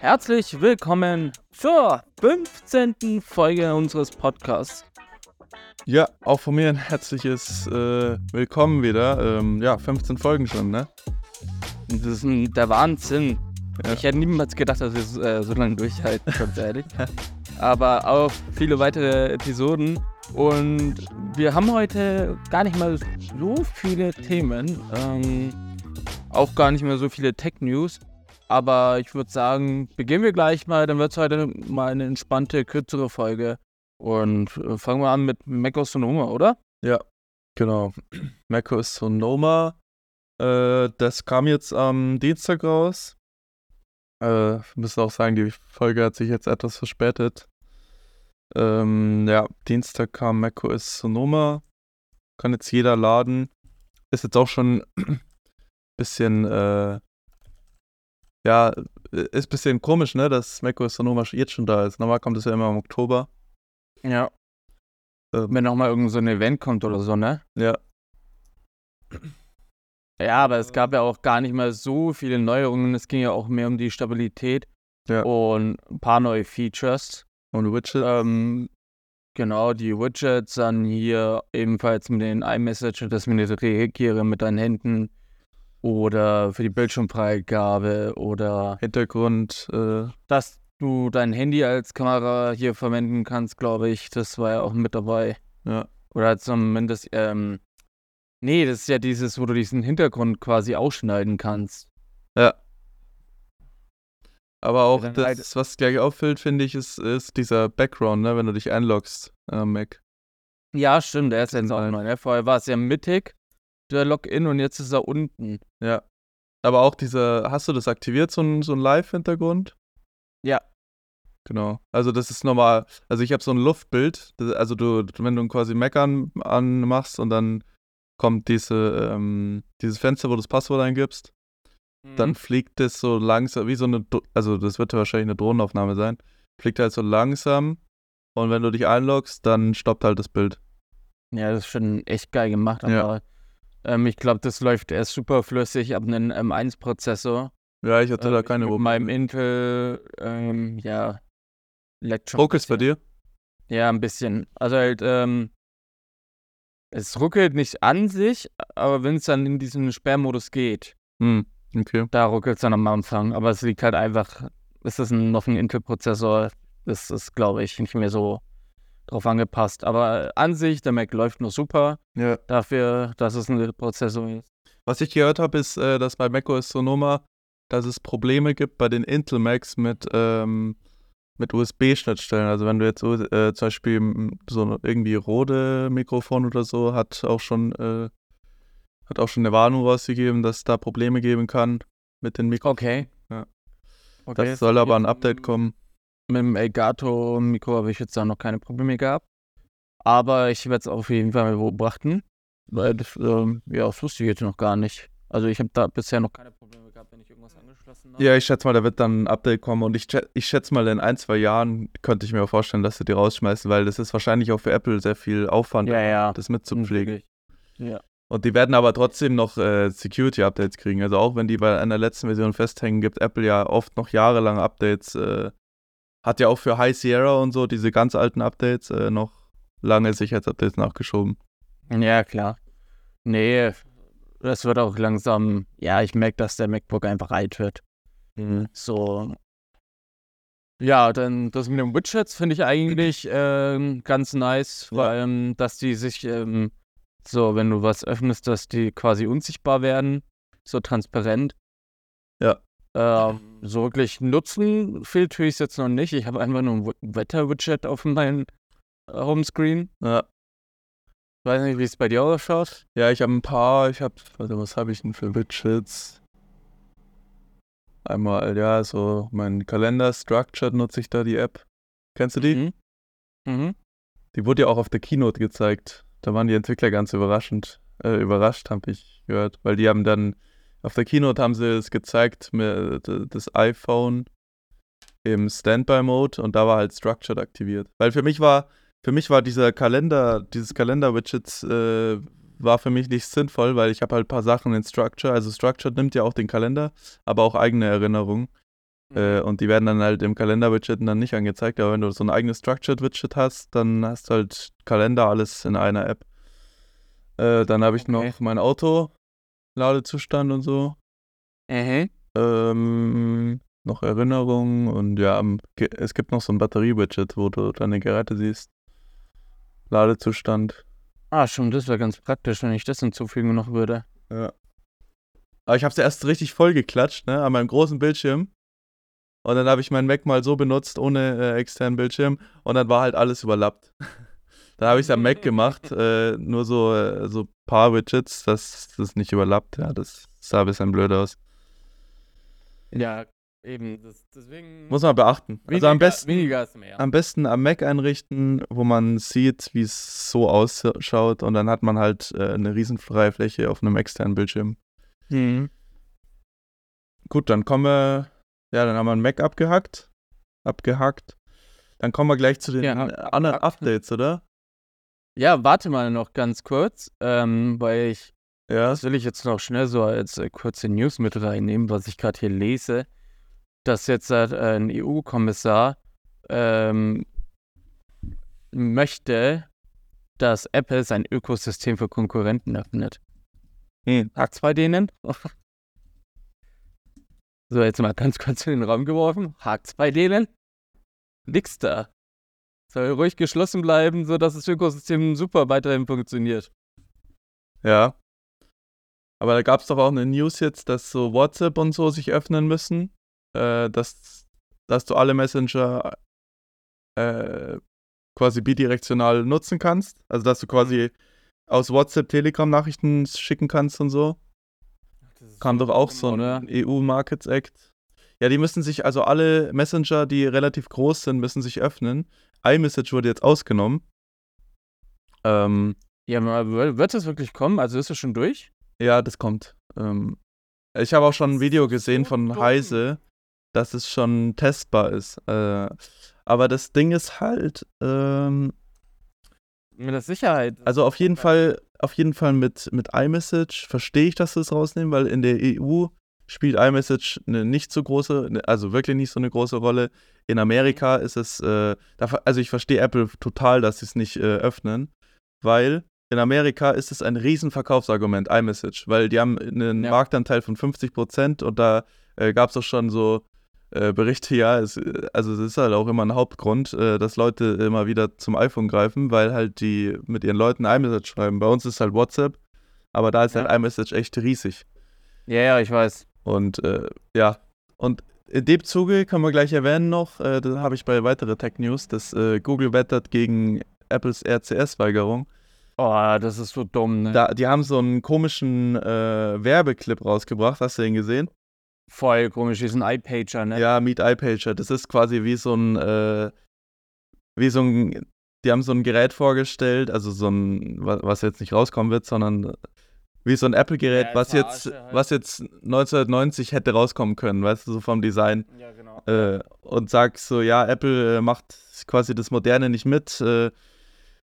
Herzlich willkommen zur 15. Folge unseres Podcasts. Ja, auch von mir ein herzliches äh, Willkommen wieder. Ähm, ja, 15 Folgen schon, ne? Das ist ein, der Wahnsinn. Ja. Ich hätte niemals gedacht, dass wir äh, so lange durchhalten, ganz ehrlich. Aber auch viele weitere Episoden. Und wir haben heute gar nicht mal so viele Themen. Ähm, auch gar nicht mehr so viele Tech-News. Aber ich würde sagen, beginnen wir gleich mal. Dann wird es heute mal eine entspannte, kürzere Folge. Und äh, fangen wir an mit macOS Sonoma, oder? Ja, genau. macOS Sonoma. Äh, das kam jetzt am Dienstag raus. Äh, müssen auch sagen, die Folge hat sich jetzt etwas verspätet. Ähm, ja, Dienstag kam macOS Sonoma. Kann jetzt jeder laden. Ist jetzt auch schon ein bisschen äh, ja, ist ein bisschen komisch, ne, dass macOS Sonoma jetzt schon da ist. Normal kommt es ja immer im Oktober. Ja. Ähm, Wenn nochmal irgend so ein Event kommt oder so, ne? Ja. Ja, aber es gab ja auch gar nicht mehr so viele Neuerungen. Es ging ja auch mehr um die Stabilität ja. und ein paar neue Features. Und Widgets. Ähm, genau, die Widgets, dann hier ebenfalls mit den iMessage, dass man nicht reagiere mit deinen Händen oder für die Bildschirmfreigabe oder Hintergrund, äh, dass du dein Handy als Kamera hier verwenden kannst, glaube ich. Das war ja auch mit dabei. Ja. Oder zumindest, ähm, nee, das ist ja dieses, wo du diesen Hintergrund quasi ausschneiden kannst. Ja. Aber auch das, halt was gleich auffällt, finde ich, ist, ist dieser Background, ne, wenn du dich einloggst am Mac. Ja, stimmt, der ist jetzt auch neu. Ne? Vorher war es ja mittig der Login und jetzt ist er unten. Ja. Aber auch dieser, hast du das aktiviert, so ein, so ein Live-Hintergrund? Ja. Genau. Also das ist normal. Also ich habe so ein Luftbild. Also du, wenn du quasi Mac an, anmachst und dann kommt diese, ähm, dieses Fenster, wo du das Passwort eingibst, mhm. dann fliegt das so langsam, wie so eine, also das wird wahrscheinlich eine Drohnenaufnahme sein, fliegt halt so langsam und wenn du dich einloggst, dann stoppt halt das Bild. Ja, das ist schon echt geil gemacht, aber ja. Ähm, ich glaube, das läuft erst super flüssig ab einem M1-Prozessor. Ja, ich hatte äh, da keine Mit meinem Intel, ähm, ja, leckt. Ruckelt bei dir? Ja, ein bisschen. Also halt, ähm, es ruckelt nicht an sich, aber wenn es dann in diesen Sperrmodus geht, hm, okay. da ruckelt es dann am Anfang. Aber es liegt halt einfach, ist das ein, noch ein Intel-Prozessor? Das ist, glaube ich, nicht mehr so drauf angepasst. Aber an sich, der Mac läuft nur super. Ja. Dafür, dass es ein Prozessor ist. Was ich gehört habe, ist, äh, dass bei macOS Sonoma, dass es Probleme gibt bei den Intel Macs mit, ähm, mit USB-Schnittstellen. Also wenn du jetzt äh, zum Beispiel so irgendwie Rode Mikrofon oder so, hat auch schon äh, hat auch schon eine Warnung rausgegeben, dass es da Probleme geben kann mit den Mikrofonen. Okay. Ja. okay. Das soll aber ein Update kommen. Mit dem Elgato-Mikro habe ich jetzt da noch keine Probleme gehabt. Aber ich werde es auf jeden Fall beobachten. Weil das, ähm, ja, das wusste ich jetzt noch gar nicht. Also ich habe da bisher noch keine Probleme gehabt, wenn ich irgendwas angeschlossen habe. Ja, ich schätze mal, da wird dann ein Update kommen und ich, ich schätze mal, in ein, zwei Jahren könnte ich mir vorstellen, dass sie die rausschmeißen, weil das ist wahrscheinlich auch für Apple sehr viel Aufwand, ja, ja. das mitzupflegen. Ja. Und die werden aber trotzdem noch äh, Security-Updates kriegen. Also auch wenn die bei einer letzten Version festhängen, gibt Apple ja oft noch jahrelang Updates, äh, hat ja auch für High Sierra und so diese ganz alten Updates äh, noch lange Sicherheitsupdates nachgeschoben. Ja, klar. Nee, das wird auch langsam, ja, ich merke, dass der MacBook einfach alt wird. Mhm. So. Ja, dann das mit den Widgets finde ich eigentlich äh, ganz nice, vor allem, dass die sich ähm, so, wenn du was öffnest, dass die quasi unsichtbar werden, so transparent. Ja. Ähm, so wirklich nutzen viel tue ich es jetzt noch nicht. Ich habe einfach nur ein Wetter-Widget auf meinem äh, Homescreen. Ja. Weiß nicht, wie es bei dir ausschaut. Ja, ich habe ein paar. Ich habe, warte, was habe ich denn für Widgets? Einmal, ja, so mein Kalender Structured nutze ich da die App. Kennst du die? Mhm. mhm. Die wurde ja auch auf der Keynote gezeigt. Da waren die Entwickler ganz überraschend, äh, überrascht, habe ich gehört, weil die haben dann auf der Keynote haben sie es gezeigt, das iPhone im Standby-Mode und da war halt Structured aktiviert. Weil für mich war, für mich war dieser Kalender, dieses Kalender-Widget äh, war für mich nicht sinnvoll, weil ich habe halt ein paar Sachen in Structure. Also Structured nimmt ja auch den Kalender, aber auch eigene Erinnerungen. Äh, und die werden dann halt im Kalender-Widget dann nicht angezeigt. Aber wenn du so ein eigenes Structured-Widget hast, dann hast du halt Kalender, alles in einer App. Äh, dann habe ich Okay. noch mein Auto, Ladezustand und so. Mhm. Ähm, noch Erinnerungen und ja, es gibt noch so ein Batterie-Widget, wo du deine Geräte siehst. Ladezustand. Ah, schon, das wäre ganz praktisch, wenn ich das hinzufügen noch würde. Ja. Aber ich habe es erst richtig voll geklatscht, ne, an meinem großen Bildschirm. Und dann habe ich meinen Mac mal so benutzt, ohne äh, externen Bildschirm. Und dann war halt alles überlappt. dann habe ich es am Mac gemacht, äh, nur so äh, so paar Widgets, dass das nicht überlappt. Ja, das sah ein bisschen blöd aus. Ja, eben, das, deswegen. Muss man beachten. Also am besten, Weniger ist mehr. am besten am Mac einrichten, wo man sieht, wie es so ausschaut. Und dann hat man halt äh, eine riesenfreie Fläche auf einem externen Bildschirm. Mhm. Gut, dann kommen wir, ja, dann haben wir einen Mac abgehackt. Abgehackt. Dann kommen wir gleich zu den Ja, anderen Updates, oder? Ja, warte mal noch ganz kurz, ähm, weil ich, Ja. das will ich jetzt noch schnell so als äh, kurze News mit reinnehmen, was ich gerade hier lese, dass jetzt äh, ein EU-Kommissar ähm, möchte, dass Apple sein Ökosystem für Konkurrenten öffnet. Hm. Hakt's bei denen? so, jetzt mal ganz kurz in den Raum geworfen. Hakt's bei denen? Nix da. Soll ruhig geschlossen bleiben, sodass das Ökosystem super weiterhin funktioniert. Ja. Aber da gab es doch auch eine News jetzt, dass so WhatsApp und so sich öffnen müssen. Äh, dass, dass du alle Messenger äh, quasi bidirektional nutzen kannst. Also dass du quasi aus WhatsApp Telegram-Nachrichten schicken kannst und so. Kam doch auch so ein EU Markets Act. Ja, die müssen sich, also alle Messenger, die relativ groß sind, müssen sich öffnen. iMessage wurde jetzt ausgenommen. Ähm, Ja, wird das wirklich kommen? Also ist es schon durch? ja, das kommt. Ähm, ich habe auch schon ein Video gesehen so von dumm. Heise, dass es schon testbar ist. Äh, aber das Ding ist halt, ähm, Mit der Sicherheit. Also auf jeden Fall, auf jeden Fall mit, mit iMessage verstehe ich, dass sie es rausnehmen, weil in der EU spielt iMessage eine nicht so große, ne- also wirklich nicht so eine große Rolle. In Amerika ist es, äh, also ich verstehe Apple total, dass sie es nicht äh, öffnen, weil in Amerika ist es ein Riesenverkaufsargument, iMessage, weil die haben einen Ja. Marktanteil von 50% und da äh, gab es auch schon so äh, Berichte, ja, es, also es ist halt auch immer ein Hauptgrund, äh, dass Leute immer wieder zum iPhone greifen, weil halt die mit ihren Leuten iMessage schreiben. Bei uns ist halt WhatsApp, aber da ist Ja. halt iMessage echt riesig. Ja, ja, ich weiß. Und äh, ja, und in dem Zuge können wir gleich erwähnen noch, äh, da habe ich bei weitere Tech News, dass äh, Google wettert gegen Apples RCS-Weigerung. Oh, das ist so dumm, ne? Da, die haben so einen komischen äh, Werbeclip rausgebracht, hast du den gesehen? Voll komisch, diesen iPager, ne? Ja, Meet iPager. Das ist quasi wie so ein, äh, wie so ein, die haben so ein Gerät vorgestellt, also so ein, wa- was jetzt nicht rauskommen wird, sondern wie so ein Apple-Gerät, Ja, was jetzt, halt. was jetzt 1990 hätte rauskommen können, weißt du, so vom Design. Ja, genau. Äh, und sagst so, ja, Apple äh, macht quasi das Moderne nicht mit. Äh,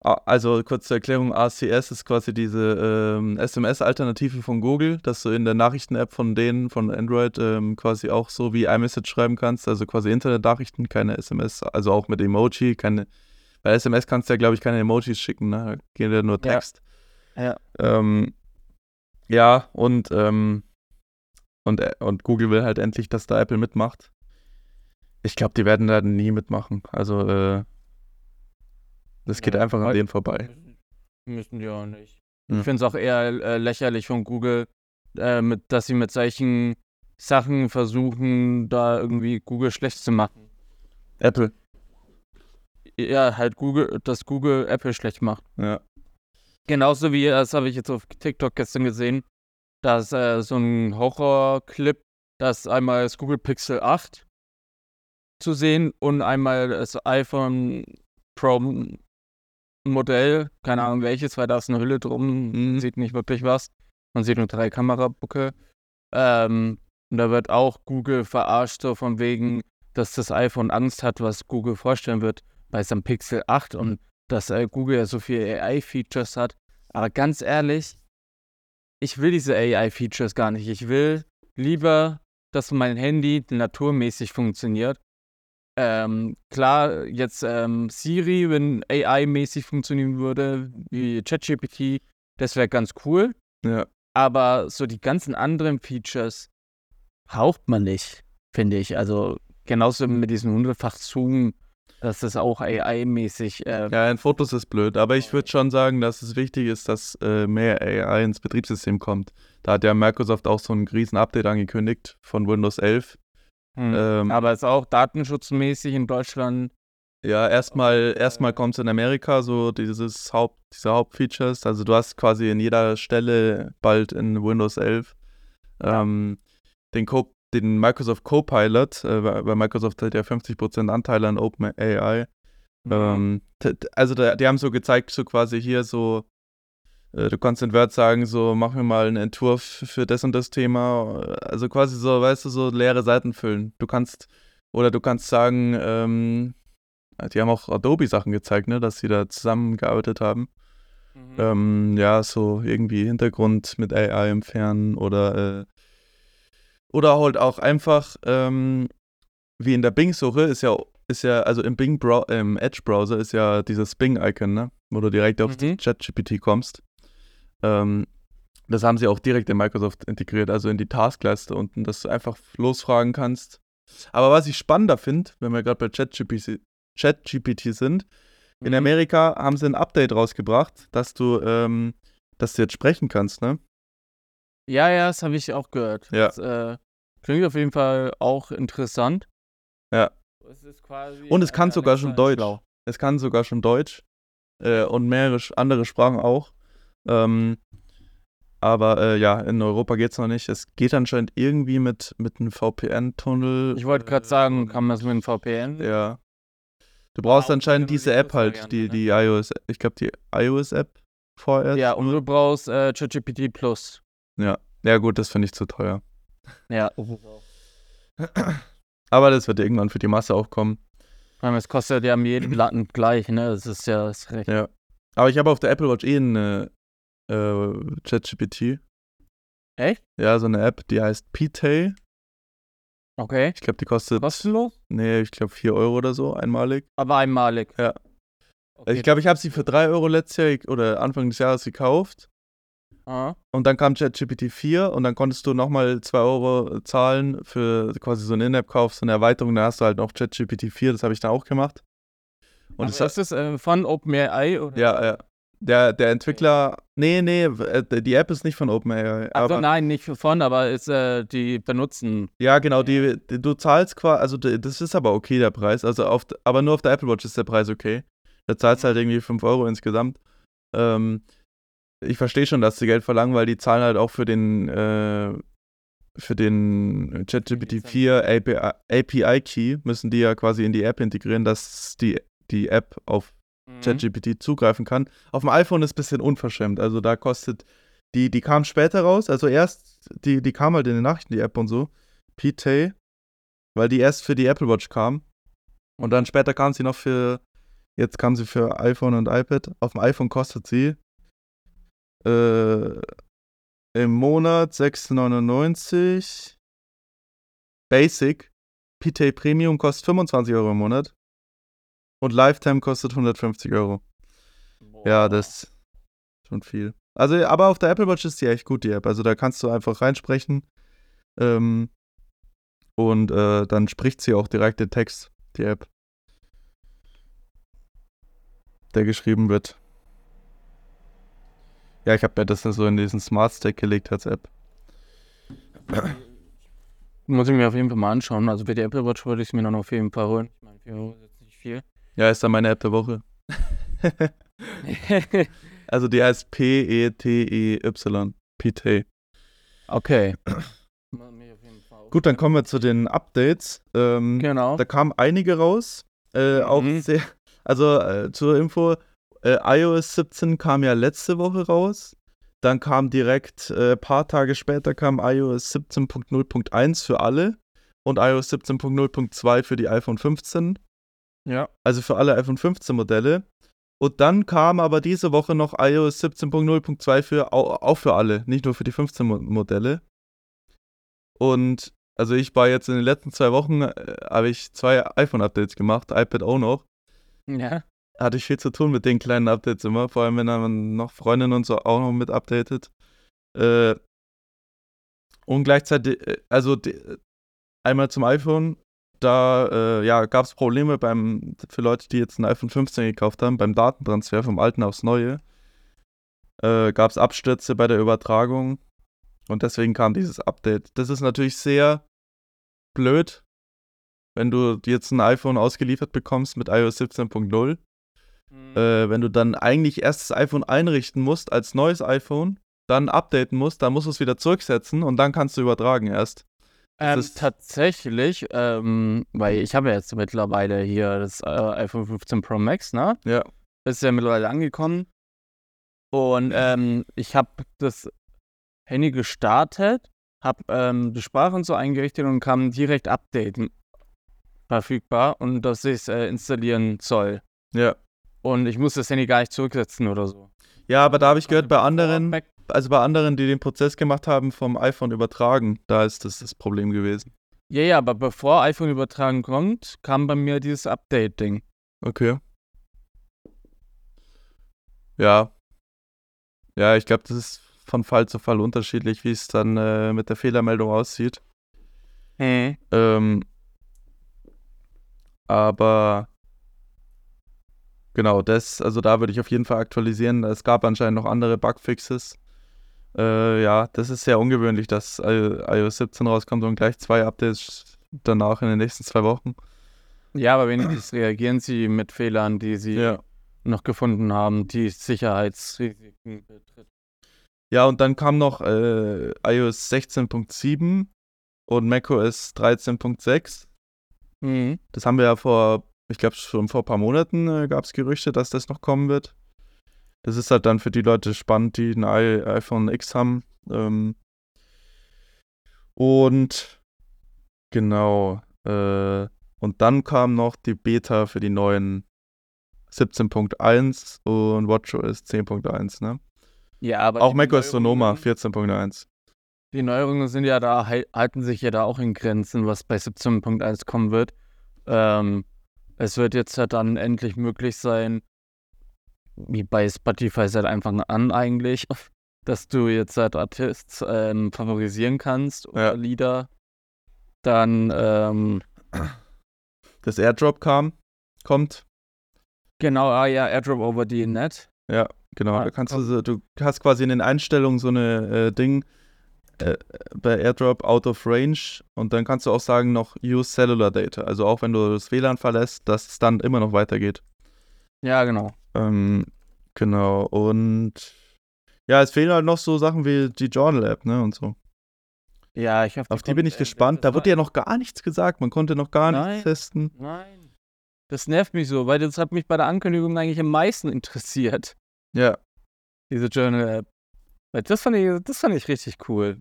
also kurz zur Erklärung, ACS ist quasi diese ähm, SMS-Alternative von Google, dass du in der Nachrichten-App von denen, von Android, ähm, quasi auch so wie iMessage schreiben kannst, also quasi Internet-Nachrichten, keine SMS, also auch mit Emoji, keine, bei SMS kannst du ja, glaube ich, keine Emojis schicken, ne? Da geht ja nur Ja. Text. Ja. Ähm, ja, und, ähm, und, äh, und Google will halt endlich, dass da Apple mitmacht. Ich glaube, die werden da nie mitmachen. Also, äh, das geht Ja, einfach an denen vorbei. Müssen die auch nicht. Ja. Ich finde es auch eher äh, lächerlich von Google, äh, mit, dass sie mit solchen Sachen versuchen, da irgendwie Google schlecht zu machen. Apple. Ja, halt Google, dass Google Apple schlecht macht. Ja. Genauso wie, das habe ich jetzt auf TikTok gestern gesehen, dass äh, so ein Horrorclip, dass einmal das Google Pixel 8 zu sehen und einmal das iPhone Pro Modell, keine Ahnung welches, weil da ist eine Hülle drum, Mhm. sieht nicht wirklich was. Man sieht nur drei Kamerabucke. Ähm, und da wird auch Google verarscht, so von wegen, dass das iPhone Angst hat, was Google vorstellen wird bei seinem Pixel 8 und dass äh, Google ja so viele AI-Features hat. Aber ganz ehrlich, ich will diese AI-Features gar nicht. Ich will lieber, dass mein Handy naturmäßig funktioniert. Ähm, klar, jetzt ähm, Siri, wenn AI-mäßig funktionieren würde, wie ChatGPT, das wäre ganz cool. Ja. Aber so die ganzen anderen Features braucht man nicht, finde ich. Also genauso mit diesem hundertfach Zoom, dass das auch AI-mäßig. Äh, Ja, in Fotos ist blöd, aber ich würde schon sagen, dass es wichtig ist, dass äh, mehr AI ins Betriebssystem kommt. Da hat ja Microsoft auch so ein riesen Update angekündigt von Windows 11. hm. Ähm, aber ist auch datenschutzmäßig in Deutschland. Ja, erstmal erstmal kommt es in Amerika, so dieses Haupt, diese Hauptfeatures. Also du hast quasi in jeder Stelle bald in Windows 11 Ja. ähm, den, Co den Microsoft Copilot, äh, weil Microsoft hat ja 50% Anteile an OpenAI. Ähm, t- t- also da, die haben so gezeigt, so quasi hier so, äh, du kannst in Word sagen, so mach mir mal einen Entwurf für das und das Thema. Also quasi so, weißt du, so leere Seiten füllen. Du kannst, oder du kannst sagen, ähm, die haben auch Adobe-Sachen gezeigt, ne, dass sie da zusammengearbeitet haben. Mhm. Ähm, ja, so irgendwie Hintergrund mit AI entfernen oder äh, oder halt auch einfach ähm, wie in der Bing-Suche ist ja ist ja also im Bing Brow im Edge-Browser ist ja dieses Bing-Icon, ne, wo du direkt auf Mhm. ChatGPT kommst. Ähm, das haben sie auch direkt in Microsoft integriert, also in die Taskleiste unten, dass du einfach losfragen kannst. Aber was ich spannender finde, wenn wir gerade bei ChatGPT ChatGPT sind, in Mhm. Amerika haben sie ein Update rausgebracht, dass du, ähm, dass du jetzt sprechen kannst, ne? Ja, ja, das habe ich auch gehört. Ja. Das äh, klingt auf jeden Fall auch interessant. Ja. Es ist quasi Und es kann sogar schon Deutsch. schlau. Es kann sogar schon Deutsch äh, und mehrere andere Sprachen auch. Ähm, aber äh, ja, in Europa geht es noch nicht. Es geht anscheinend irgendwie mit, mit einem VPN-Tunnel. Ich wollte gerade äh, sagen, kann man es mit dem VPN? Ja. Du brauchst auch anscheinend die diese App halt, die, ne? die iOS, ich glaube die iOS-App vorerst. Ja, und du brauchst äh, ChatGPT Plus. Ja, ja gut, das finde ich zu teuer. Ja. Aber das wird irgendwann für die Masse auch kommen. Es kostet ja jedem Latten gleich, ne? Das ist ja das recht. Ja. Aber ich habe auf der Apple Watch eh eine äh, ChatGPT. Echt? Ja, so eine App, die heißt P-Tay. Okay. Ich glaube, die kostet, Kostenlos? nee, ich glaube 4 Euro oder so, einmalig. Aber einmalig. Ja. Okay. Ich glaube, ich habe sie für 3 Euro letztes Jahr oder Anfang des Jahres gekauft. Ah. Und dann kam ChatGPT 4 und dann konntest du nochmal 2 Euro zahlen für quasi so einen In-App-Kauf, so eine Erweiterung. Da hast du halt noch ChatGPT 4, das habe ich dann auch gemacht. Und es das ist äh, von OpenAI? Oder? Ja, ja. Der, der Entwickler, nee, nee, äh, die App ist nicht von OpenAI. Also aber- nein, nicht von, aber ist, äh, die benutzen. Ja, genau, die, die, du zahlst quasi, also das ist aber okay, der Preis. Also auf, aber nur auf der Apple Watch ist der Preis okay. Da zahlst du halt irgendwie 5 Euro insgesamt. Ähm, ich verstehe schon, dass sie Geld verlangen, weil die zahlen halt auch für den, äh, für den ChatGPT 4 API, API Key, müssen die ja quasi in die App integrieren, dass die, die App auf Mhm. ChatGPT zugreifen kann. Auf dem iPhone ist ein bisschen unverschämt. Also da kostet, die, die kam später raus, also erst, die, die kam halt in den Nachrichten, die App und so, P-Tay, weil die erst für die Apple Watch kam. Und dann später kam sie noch für, jetzt kam sie für iPhone und iPad. Auf dem iPhone kostet sie äh, im Monat 6,99. Basic. P-Tay Premium kostet 25 Euro im Monat. Und Lifetime kostet 150 Euro. Ja, das ist schon viel. Also, aber auf der Apple Watch ist die echt gut, die App. Also da kannst du einfach reinsprechen. Ähm, und äh, dann spricht sie auch direkt den Text, die App. Der geschrieben wird. Ja, ich habe mir das so in diesen Smart Stack gelegt als App. Muss ich mir auf jeden Fall mal anschauen. Also bei der Apple Watch würde ich es mir dann auf jeden Fall holen. Ich meine, 4 Euro ist jetzt nicht viel. Ja, ist dann meine App der Woche. also die heißt P-E-T-E-Y. P-Tay. okay. Gut, dann kommen wir zu den Updates. Ähm, Genau. Da kamen einige raus. Äh, Auch Mhm. sehr. Also äh, zur Info: äh, iOS 17 kam ja letzte Woche raus. Dann kam direkt, ein äh, paar Tage später kam iOS 17.0.1 für alle und iOS 17.0.2 für die iPhone 15. Ja. Also für alle iPhone 15 Modelle. Und dann kam aber diese Woche noch iOS 17.0.2 für au- auch für alle, nicht nur für die 15 Mo Modelle. Und Also ich war jetzt in den letzten zwei Wochen, äh, habe ich zwei iPhone-Updates gemacht, iPad auch noch. Ja. Hatte ich viel zu tun mit den kleinen Updates immer, vor allem wenn dann noch Freundinnen und so auch noch mit updatet. Äh, und gleichzeitig, äh, also die, einmal zum iPhone, da äh, ja, gab es Probleme beim, für Leute, die jetzt ein iPhone 15 gekauft haben, beim Datentransfer vom alten aufs neue. Äh, gab es Abstürze bei der Übertragung und deswegen kam dieses Update. Das ist natürlich sehr blöd, wenn du jetzt ein iPhone ausgeliefert bekommst mit iOS 17.0. Mhm. Äh, wenn du dann eigentlich erst das iPhone einrichten musst als neues iPhone, dann updaten musst, dann musst du es wieder zurücksetzen und dann kannst du übertragen erst. Ähm, tatsächlich, ähm, weil ich habe ja jetzt mittlerweile hier das äh, iPhone 15 Pro Max, ne? Ja. Ist ja mittlerweile angekommen. Und ähm, ich habe das Handy gestartet, habe ähm, die Sprache und so eingerichtet und kam direkt Updaten verfügbar und dass ich es äh, installieren soll. Ja. Und ich muss das Handy gar nicht zurücksetzen oder so. Ja, aber da habe ich gehört, bei anderen, also bei anderen, die den Prozess gemacht haben, vom iPhone übertragen, da ist das das Problem gewesen. Ja, ja, aber bevor iPhone übertragen kommt, kam bei mir dieses Update-Ding. Okay. Ja. Ja, ich glaube, das ist von Fall zu Fall unterschiedlich, wie es dann äh, mit der Fehlermeldung aussieht. Hm. Ähm, aber genau, das, also da würde ich auf jeden Fall aktualisieren. Es gab anscheinend noch andere Bugfixes. Äh, ja, das ist sehr ungewöhnlich, dass iOS 17 rauskommt und gleich zwei Updates danach in den nächsten zwei Wochen. Ja, aber wenigstens reagieren sie mit Fehlern, die sie ja. noch gefunden haben, die Sicherheitsrisiken betrifft. Ja, und dann kam noch äh, iOS 16.7 und macOS 13.6. Mhm. Das haben wir ja vor, ich glaube schon vor ein paar Monaten äh, gab es Gerüchte, dass das noch kommen wird. Das ist halt dann für die Leute spannend, die ein I iPhone X haben. Ähm, und genau. Äh, und dann kam noch die Beta für die neuen 17.1 und WatchOS 10.1, ne? Ja, aber. Auch macOS Sonoma 14.1. Die Neuerungen sind ja da, halten sich ja da auch in Grenzen, was bei 17.1 kommen wird. Ähm, es wird jetzt halt dann endlich möglich sein, wie bei Spotify seit Anfang an eigentlich, dass du jetzt halt Artists ähm, favorisieren kannst oder Ja. Lieder. Dann, ähm, Das Airdrop kam, kommt. genau, ah ja, Airdrop over the Net. Ja, genau. Ah, Da kannst du, du hast quasi in den Einstellungen so eine äh, Ding äh, bei Airdrop out of range und dann kannst du auch sagen noch use cellular data. Also auch wenn du das WLAN verlässt, dass es dann immer noch weitergeht. Ja, genau. Ähm, genau. Und ja, es fehlen halt noch so Sachen wie die Journal App, ne? Und so. Ja, ich hoffe, Auf die bin ich äh, gespannt. Da wurde ja noch gar nichts gesagt. Man konnte noch gar Nein. nichts testen. Nein. Das nervt mich so, weil das hat mich bei der Ankündigung eigentlich am meisten interessiert, Ja, diese Journal-App. Weil das fand ich, das fand ich richtig cool.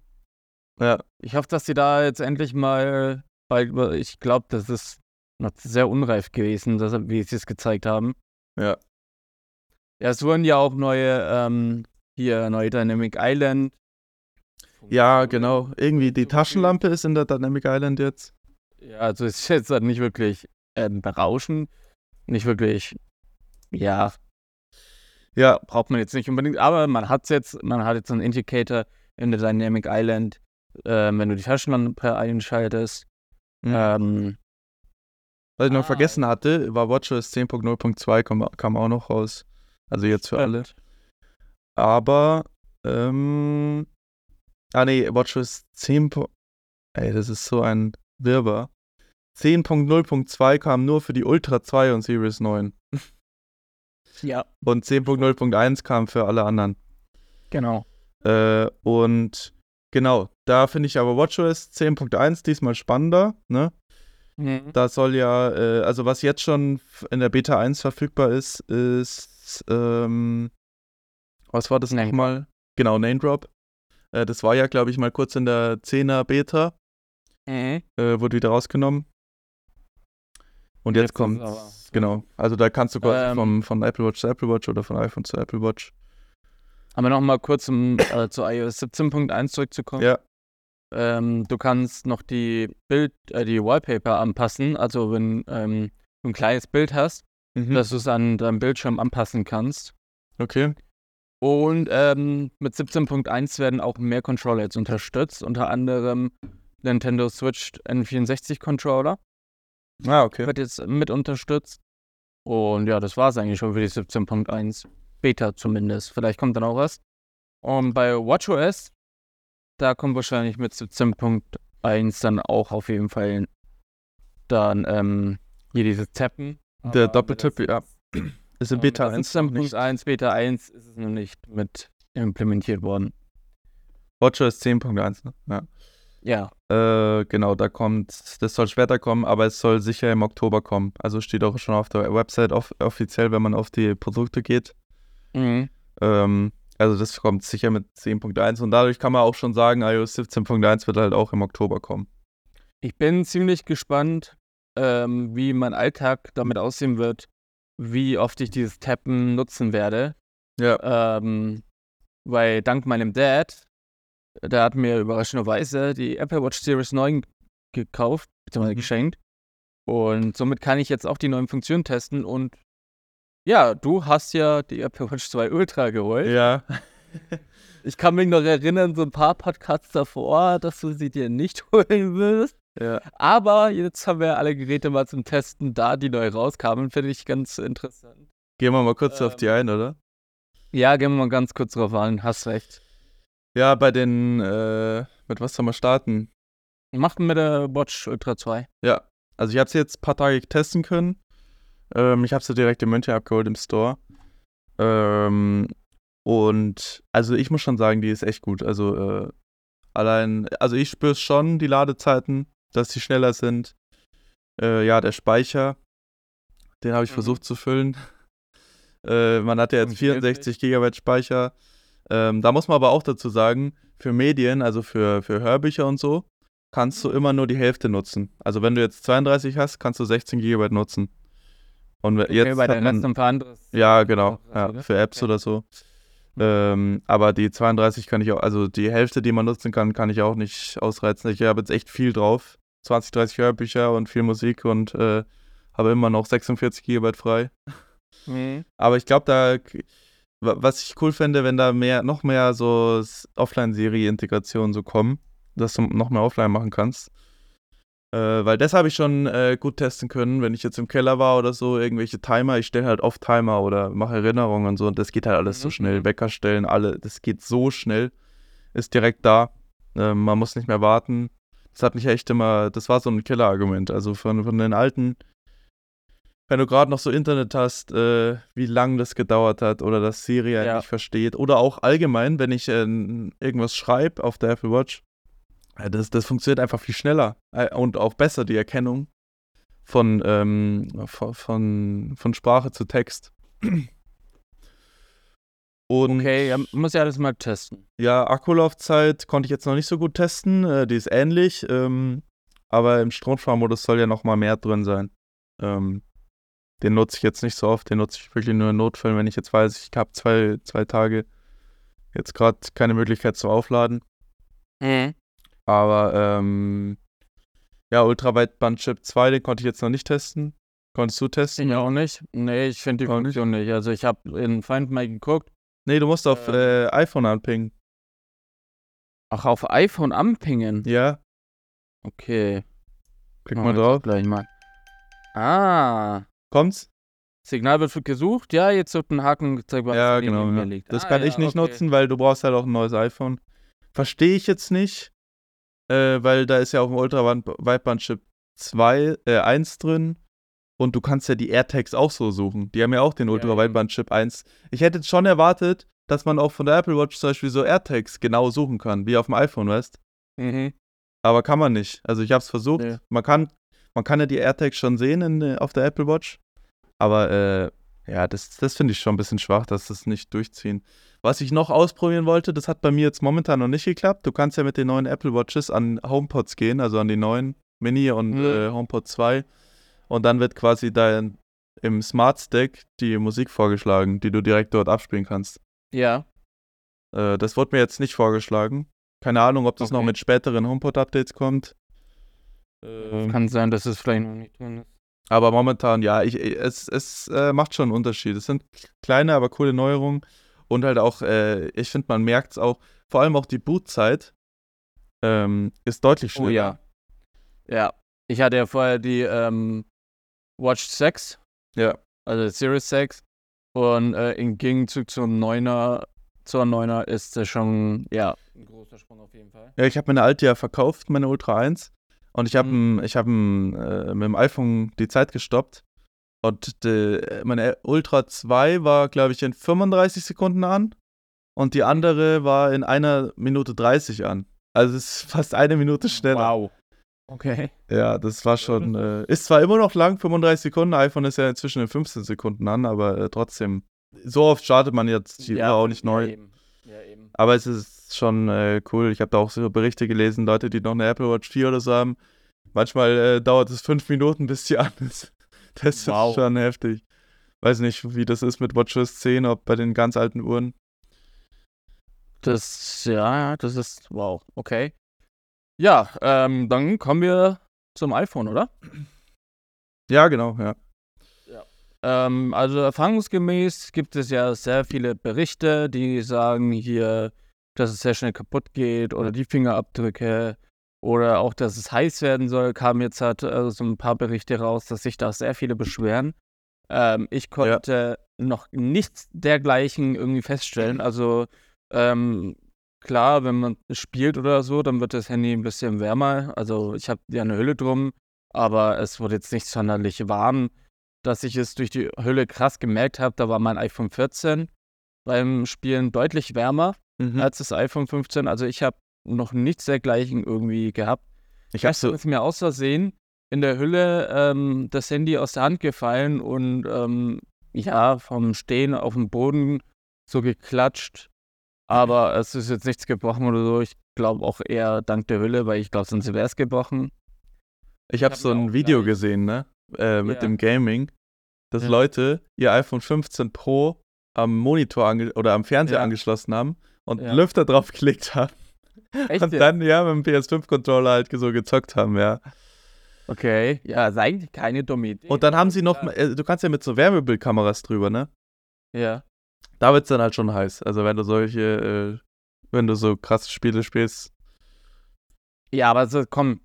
Ja. Ich hoffe, dass sie da jetzt endlich mal, weil ich glaube, das ist noch sehr unreif gewesen, dass, wie sie es gezeigt haben. Ja. Ja, es wurden ja auch neue, ähm, hier, neue Dynamic Island. Ja, genau. Irgendwie die Taschenlampe ist in der Dynamic Island jetzt. Ja, also es ist jetzt halt nicht wirklich ähm, berauschend, nicht wirklich, ja, Ja, braucht man jetzt nicht unbedingt, aber man hat jetzt, man hat jetzt einen Indicator in der Dynamic Island, ähm, wenn du die Taschenlampe einschaltest. Mhm. Ähm, Was ich noch Ah. vergessen hatte, war WatchOS 10.0.2 kam, kam auch noch raus. Also jetzt für alle. Aber, ähm, ah nee, WatchOS 10. po- Ey, das ist so ein Wirrwarr. 10.0.2 kam nur für die Ultra 2 und Series 9. Ja, Und 10.0.1 kam für alle anderen. genau. Äh, und genau, da finde ich aber WatchOS 10.1 diesmal spannender, ne? Mhm. Da soll ja, äh, also was jetzt schon in der Beta 1 verfügbar ist, ist, ähm, was war das Name nochmal? Genau, Name Drop. Äh, das war ja, glaube ich, mal kurz in der 10er Beta, Mhm. äh, wurde wieder rausgenommen. Und Jetzt jetzt, kommt, genau, also da kannst du quasi Ähm. vom, von Apple Watch zu Apple Watch oder von iPhone zu Apple Watch. Aber nochmal kurz, um äh, zu iOS 17.1 zurückzukommen. Ja, Ähm, du kannst noch die Bild, äh, die Wallpaper anpassen. Also wenn ähm, du ein kleines Bild hast, Mhm. dass du es an deinem Bildschirm anpassen kannst. Okay. Und ähm, mit 17.1 werden auch mehr Controller jetzt unterstützt, unter anderem Nintendo Switch N64 Controller Ah, okay. wird jetzt mit unterstützt. Und ja, das war es eigentlich schon für die 17.1. Beta zumindest. Vielleicht kommt dann auch was. Und bei WatchOS, da kommt wahrscheinlich mit 17.1 dann auch auf jeden Fall dann ähm, hier dieses Tappen. Der Doppeltipp, ja. Ist in mit Beta der 1 noch nicht. 17.1, Beta 1 ist es noch nicht mit implementiert worden. WatchOS 10.1, ne? Ja. Ja, Äh, genau, da kommt, das soll später kommen, aber es soll sicher im Oktober kommen. Also steht auch schon auf der Website off offiziell, wenn man auf die Produkte geht. mhm. Ähm, also das kommt sicher mit 10.1 und dadurch kann man auch schon sagen, iOS 17.1 wird halt auch im Oktober kommen. Ich bin ziemlich gespannt, ähm, wie mein Alltag damit aussehen wird, wie oft ich dieses Tappen nutzen werde. Ja. Ähm, weil dank meinem Dad, der hat mir überraschenderweise die Apple Watch Series 9 gekauft, beziehungsweise Mhm. geschenkt. Und somit kann ich jetzt auch die neuen Funktionen testen. Und ja, du hast ja die Apple Watch 2 Ultra geholt. Ja. Ich kann mich noch erinnern, so ein paar Podcasts davor, dass du sie dir nicht holen wirst. ja. Aber jetzt haben wir alle Geräte mal zum Testen da, die neu rauskamen. Finde ich ganz interessant. Gehen wir mal kurz auf Ähm. die ein, oder? Ja, gehen wir mal ganz kurz drauf an. Hast recht. Ja, bei den, äh, mit was soll man starten? Macht mit der Watch Ultra 2. Ja, also ich habe sie jetzt ein paar Tage testen können. Ähm, ich habe sie direkt in München abgeholt im Store. Ähm, und also ich muss schon sagen, die ist echt gut. Also äh, allein, also ich spüre schon, die Ladezeiten, dass sie schneller sind. Äh, ja, der Speicher, den habe ich Mhm. versucht zu füllen. Äh, man hat ja jetzt Funktioniert 64 Gigabyte Speicher. Ähm, da muss man aber auch dazu sagen, für Medien, also für, für Hörbücher und so, kannst du immer nur die Hälfte nutzen. Also wenn du jetzt 32 hast, kannst du 16 Gigabyte nutzen. Und Okay, jetzt bei der man, ein paar ja, genau, ja, für Apps Okay. oder so. Ähm, aber die 32 kann ich auch, also die Hälfte, die man nutzen kann, kann ich auch nicht ausreizen. Ich habe jetzt echt viel drauf. 20, 30 Hörbücher und viel Musik und äh, habe immer noch 46 Gigabyte frei. Mhm. Aber ich glaube, da, wa- was ich cool fände, wenn da mehr, noch mehr so Offline-Serie-Integrationen so kommen, dass du noch mehr offline machen kannst. Äh, weil das habe ich schon äh, gut testen können, wenn ich jetzt im Keller war oder so, irgendwelche Timer, ich stelle halt oft Timer oder mache Erinnerungen und so und das geht halt alles so Mhm, schnell. mhm. Wecker stellen, alle, das geht so schnell, ist direkt da. Ähm, man muss nicht mehr warten. Das hat mich echt immer, das war so ein Killer-Argument. Also von, von den alten wenn du gerade noch so Internet hast, äh, wie lang das gedauert hat oder dass Siri halt Ja. nicht versteht. Oder auch allgemein, wenn ich äh, irgendwas schreibe auf der Apple Watch, äh, das, das funktioniert einfach viel schneller äh, und auch besser, die Erkennung von, ähm, von, von, von Sprache zu Text. Und Okay, ja, muss ja alles mal testen. ja, Akkulaufzeit konnte ich jetzt noch nicht so gut testen. Äh, die ist ähnlich, ähm, aber im Stromsparmodus soll ja noch mal mehr drin sein. Ähm, den nutze ich jetzt nicht so oft. Den nutze ich wirklich nur in Notfällen, wenn ich jetzt weiß, ich habe zwei, zwei Tage jetzt gerade keine Möglichkeit zum Aufladen. Mhm. Aber ähm, ja, Ultraweitband-Chip 2, den konnte ich jetzt noch nicht testen. Konntest du testen? Ich auch nicht. Nee, ich finde die Auch nicht? Funktion nicht. Also ich habe in Find My geguckt. Nee, du musst auf Ähm. äh, iPhone anpingen. Ach, auf iPhone anpingen. Ja, Okay. klick mal drauf. Gleich mal. Ah. Kommt's? Signal wird gesucht. Ja, jetzt wird ein Haken gezeigt, was Ja, genau. Ja. liegt. Das Ah, kann ja, ich nicht okay. nutzen, weil du brauchst halt auch ein neues iPhone. Verstehe ich jetzt nicht, äh, weil da ist ja auch ein Ultraweitband-Chip 2, äh, 1 drin und du kannst ja die AirTags auch so suchen. Die haben ja auch den Ultraweitband-Chip 1. Ich hätte schon erwartet, dass man auch von der Apple Watch zum Beispiel so AirTags genau suchen kann, wie auf dem iPhone, weißt Mhm. Aber kann man nicht. Also ich habe es versucht. Nee. Man, kann, man kann ja die AirTags schon sehen in, äh, auf der Apple Watch. Aber äh, ja, das, das finde ich schon ein bisschen schwach, dass das nicht durchziehen. Was ich noch ausprobieren wollte, das hat bei mir jetzt momentan noch nicht geklappt. Du kannst ja mit den neuen Apple Watches an HomePods gehen, also an die neuen Mini und Mhm. äh, HomePod 2. Und dann wird quasi dein, im Smart Stack die Musik vorgeschlagen, die du direkt dort abspielen kannst. Ja. Äh, das wurde mir jetzt nicht vorgeschlagen. Keine Ahnung, ob das noch Okay. mit späteren HomePod-Updates kommt. Ähm, Kann sein, dass es vielleicht noch nicht drin ist. aber momentan, ja, ich- es, es äh, macht schon einen Unterschied. Es sind kleine, aber coole Neuerungen. Und halt auch, äh, ich finde, man merkt es auch, vor allem auch die Bootzeit ähm, ist deutlich schneller. Oh ja. Ja. Ich hatte ja vorher die ähm, Watch 6, Ja. also Series 6. Und äh, im Gegenzug zum 9er, zur 9er ist das schon, ja, ein großer Sprung auf jeden Fall. Ja, ich habe meine alte ja verkauft, meine Ultra 1. Und ich habe Mhm. ich hab, äh, mit dem iPhone die Zeit gestoppt. Und die, meine Ultra 2 war, glaube ich, in 35 Sekunden an. Und die andere war in einer Minute 30 an. Also es ist fast eine Minute schneller. Wow. Okay. Ja, das war schon. Äh, ist zwar immer noch lang, 35 Sekunden. iPhone ist ja inzwischen in 15 Sekunden an, aber äh, trotzdem. So oft startet man jetzt die Uhr auch nicht neu. Ja, eben. Ja, eben. Aber es ist schon äh, cool. Ich habe da auch so Berichte gelesen, Leute, die noch eine Apple Watch 4 oder so haben. Manchmal äh, dauert es fünf Minuten, bis die an ist. Das Wow. ist schon heftig. Weiß nicht, wie das ist mit WatchOS 10, ob bei den ganz alten Uhren. Das, ja, ja, das ist, wow, okay. Ja, ähm, dann kommen wir zum iPhone, oder? Ja, genau, ja. Ähm, also erfahrungsgemäß gibt es ja sehr viele Berichte, die sagen hier, dass es sehr schnell kaputt geht oder die Fingerabdrücke oder auch, dass es heiß werden soll, kam jetzt halt äh, so ein paar Berichte raus, dass sich da sehr viele beschweren. Ähm, ich konnte noch nichts dergleichen irgendwie feststellen. Also ähm, klar, wenn man spielt oder so, dann wird das Handy ein bisschen wärmer. Also ich habe ja eine Hülle drum, aber es wurde jetzt nicht sonderlich warm dass ich es durch die Hülle krass gemerkt habe, da war mein iPhone 14 beim Spielen deutlich wärmer Mhm. als das iPhone 15. Also ich habe noch nichts dergleichen irgendwie gehabt. Ich habe ist mir aus Versehen in der Hülle ähm, das Handy aus der Hand gefallen und ähm, ja, vom Stehen auf dem Boden so geklatscht. Aber es ist jetzt nichts gebrochen oder so. Ich glaube auch eher dank der Hülle, weil ich glaube, sonst wäre es gebrochen. Ich habe hab so ein Video gleich- gesehen, ne? Äh, mit Ja. dem Gaming, dass Ja. Leute ihr iPhone 15 Pro am Monitor oder am Fernseher Ja. angeschlossen haben und Lüfter drauf geklickt haben. Echt? Und dann, ja, mit dem PS5-Controller halt so gezockt haben, ja. Okay, ja, ist eigentlich keine dumme Idee. Und dann haben sie noch, äh, du kannst ja mit so Wärmebildkameras drüber, ne? Ja. Da wird's dann halt schon heiß. Also wenn du solche, äh, wenn du so krasse Spiele spielst. Ja, aber so, komm,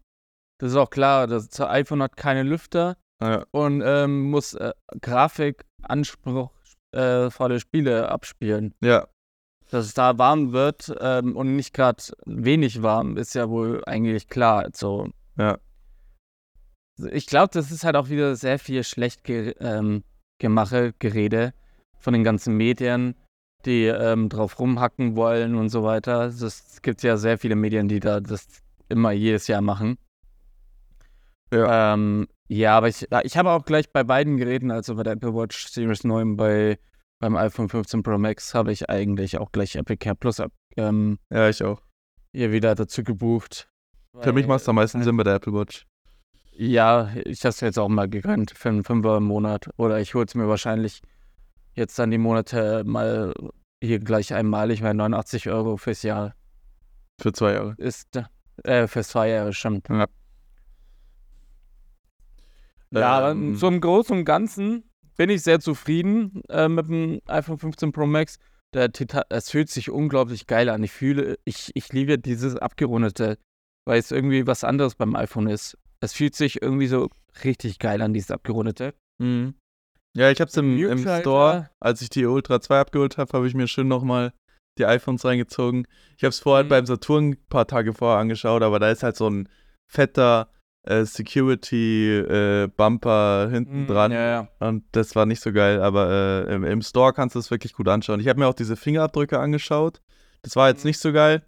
das ist auch klar, das iPhone hat keine Lüfter Ja, und ähm, muss äh, grafikanspruchsvolle Spiele abspielen. ja, Dass es da warm wird ähm, und nicht gerade wenig warm, ist ja wohl eigentlich klar. So. Ja. Ich glaube, das ist halt auch wieder sehr viel schlecht ge ähm, gemache, Gerede von den ganzen Medien, die ähm, drauf rumhacken wollen und so weiter. Es gibt ja sehr viele Medien, die da das immer jedes Jahr machen. Ja. Ähm, ja, aber ich, ich habe auch gleich bei beiden Geräten, also bei der Apple Watch Series 9, bei, beim iPhone 15 Pro Max, habe ich eigentlich auch gleich Apple Care Plus ab, ähm, ja, ich auch. hier wieder dazu gebucht. Für mich macht es am meisten Sinn bei der Apple Watch. Ja, ich habe es jetzt auch mal gegönnt für einen Fünfer im Monat. Oder ich hole es mir wahrscheinlich jetzt dann die Monate mal hier gleich einmalig, weil 89 Euro fürs Jahr Für zwei Jahre. ist, äh, fürs zwei Jahre stimmt. Ja. Ja, Ähm, so im Großen und Ganzen bin ich sehr zufrieden äh, mit dem iPhone 15 Pro Max. Der Titan, es fühlt sich unglaublich geil an. Ich fühle, ich, ich liebe dieses Abgerundete, weil es irgendwie was anderes beim iPhone ist. Es fühlt sich irgendwie so richtig geil an, dieses Abgerundete. Mhm. Ja, ich hab's im, im Mute-Schalter. Store, als ich die Ultra 2 abgeholt habe, habe ich mir schön nochmal die iPhones reingezogen. Ich habe es vorher Mhm. beim Saturn ein paar Tage vorher angeschaut, aber da ist halt so ein fetter äh, Security-Bumper hinten dran. Mhm, Ja, ja. Und das war nicht so geil, aber äh, im, im Store kannst du es wirklich gut anschauen. Ich habe mir auch diese Fingerabdrücke angeschaut. Das war jetzt Mhm. nicht so geil.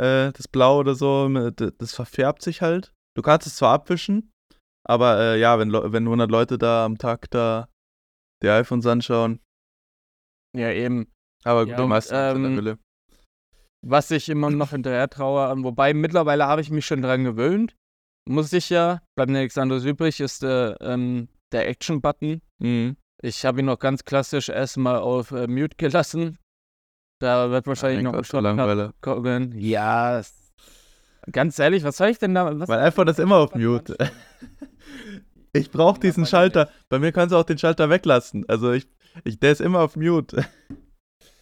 Äh, das Blau oder so, das, verfärbt sich halt. Du kannst es zwar abwischen, aber äh, ja, wenn, wenn 100 Leute da am Tag da die iPhones anschauen, Ja, eben. aber Ja, und, meisten haben's in der ähm, Hülle. Was ich immer noch hinterher traue, wobei mittlerweile habe ich mich schon dran gewöhnt. Muss ich ja, bleibt nichts anderes übrig, ist der, ähm, der Action-Button. Mhm. Ich habe ihn noch ganz klassisch erstmal auf äh, Mute gelassen, Da wird wahrscheinlich Mein noch so Shortcut kommen. Ja, ganz ehrlich, was soll ich denn da? Was Mein iPhone ist immer auf Mute. Ich brauche diesen Schalter. Bei mir kannst du auch den Schalter weglassen. Also ich, ich der ist immer auf Mute.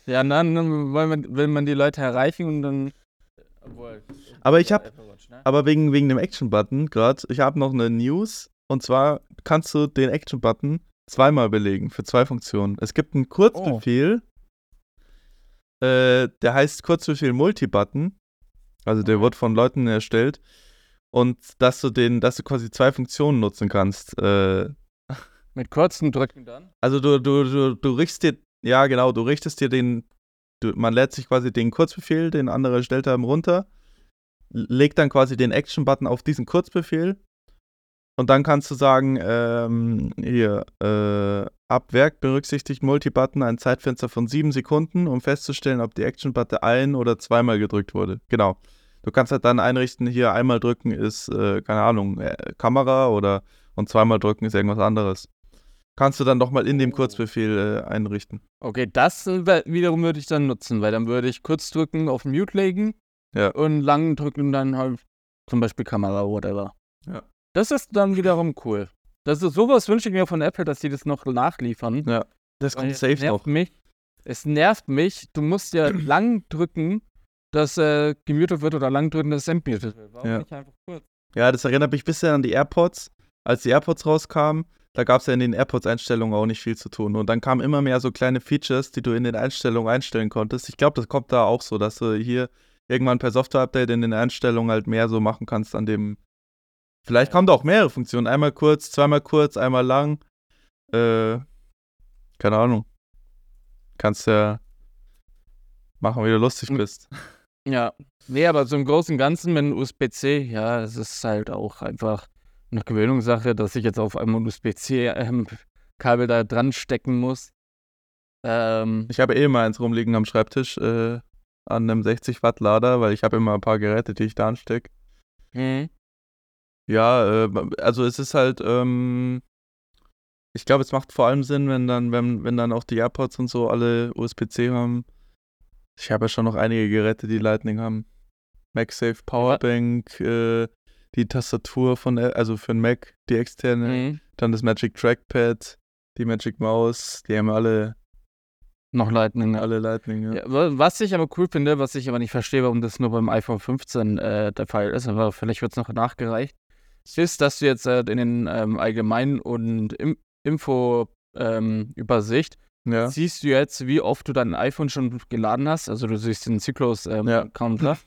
Ja, dann dann will man, will man die Leute erreichen und dann. Obwohl. Aber ich hab- Apple Watch, ne? Aber wegen, wegen dem Action-Button gerade, ich habe noch eine News. Und zwar kannst du den Action-Button zweimal belegen für zwei Funktionen. Es gibt einen Kurzbefehl, äh, der heißt Kurzbefehl Multi-Button. Also der Okay. wird von Leuten erstellt. Und dass du den, dass du quasi zwei Funktionen nutzen kannst. Äh, Mit kurzen Drücken dann. Also du, du, du, du richtest dir, ja genau, du richtest dir den, du, man lädt sich quasi den Kurzbefehl, den andere erstellt haben, runter, legt dann quasi den Action-Button auf diesen Kurzbefehl und dann kannst du sagen, ähm, hier, äh, ab Werk berücksichtigt Multibutton ein Zeitfenster von sieben Sekunden, um festzustellen, ob die Action-Button ein- oder zweimal gedrückt wurde. Genau. Du kannst halt dann einrichten, hier einmal drücken ist, äh, keine Ahnung, äh, Kamera oder und zweimal drücken ist irgendwas anderes. Kannst du dann nochmal in dem Oh. Kurzbefehl äh, einrichten. Okay, das wiederum würde ich dann nutzen, weil dann würde ich kurz drücken, auf Mute legen Ja. und lang drücken dann halt zum Beispiel Kamera, whatever. Ja. Das ist dann wiederum cool. Das ist sowas wünsche ich mir von Apple, dass die das noch nachliefern. Ja. Das kommt es safe nervt noch. mich. Es nervt mich. Du musst ja lang drücken, dass äh, gemutet wird oder lang drücken, dass es entmutet wird. Warum Ja. nicht einfach kurz? Ja, das erinnert mich ein bisschen an die AirPods. Als die AirPods rauskamen, da gab es ja in den AirPods-Einstellungen auch nicht viel zu tun. Und dann kamen immer mehr so kleine Features, die du in den Einstellungen einstellen konntest. Ich glaube, das kommt da auch so, dass du hier irgendwann per Software-Update in den Einstellungen halt mehr so machen kannst an dem. Vielleicht kommen da auch mehrere Funktionen. Einmal kurz, zweimal kurz, einmal lang. Äh, keine Ahnung. Kannst ja machen, wie du lustig Hm. bist. Ja. Nee, aber so im Großen und Ganzen mit einem USB-C, ja, es ist halt auch einfach eine Gewöhnungssache, dass ich jetzt auf einmal ein USB-C-Kabel da dran stecken muss. Ähm, Ich habe eh immer eins rumliegen am Schreibtisch äh, an einem 60 Watt Lader, weil ich habe immer ein paar Geräte, die ich da anstecke. hm. Ja, äh, also es ist halt, ähm, ich glaube, es macht vor allem Sinn, wenn dann, wenn, wenn dann auch die AirPods und so alle USB-C haben. Ich habe ja schon noch einige Geräte, die Lightning haben. MagSafe Powerbank, äh, die Tastatur von, Ä- also für den Mac, die externe, Hm. dann das Magic Trackpad, die Magic Mouse, die haben alle, Noch Lightning. alle Lightning, ja. Ja, wa- was ich aber cool finde, was ich aber nicht verstehe, warum das nur beim iPhone 15 äh, der Fall ist, aber vielleicht wird es noch nachgereicht, ist, dass du jetzt äh, in den ähm, Allgemeinen und im Info-Übersicht ja. siehst du jetzt, wie oft du dein iPhone schon geladen hast. Also du siehst den Ja. Zyklus-Counter.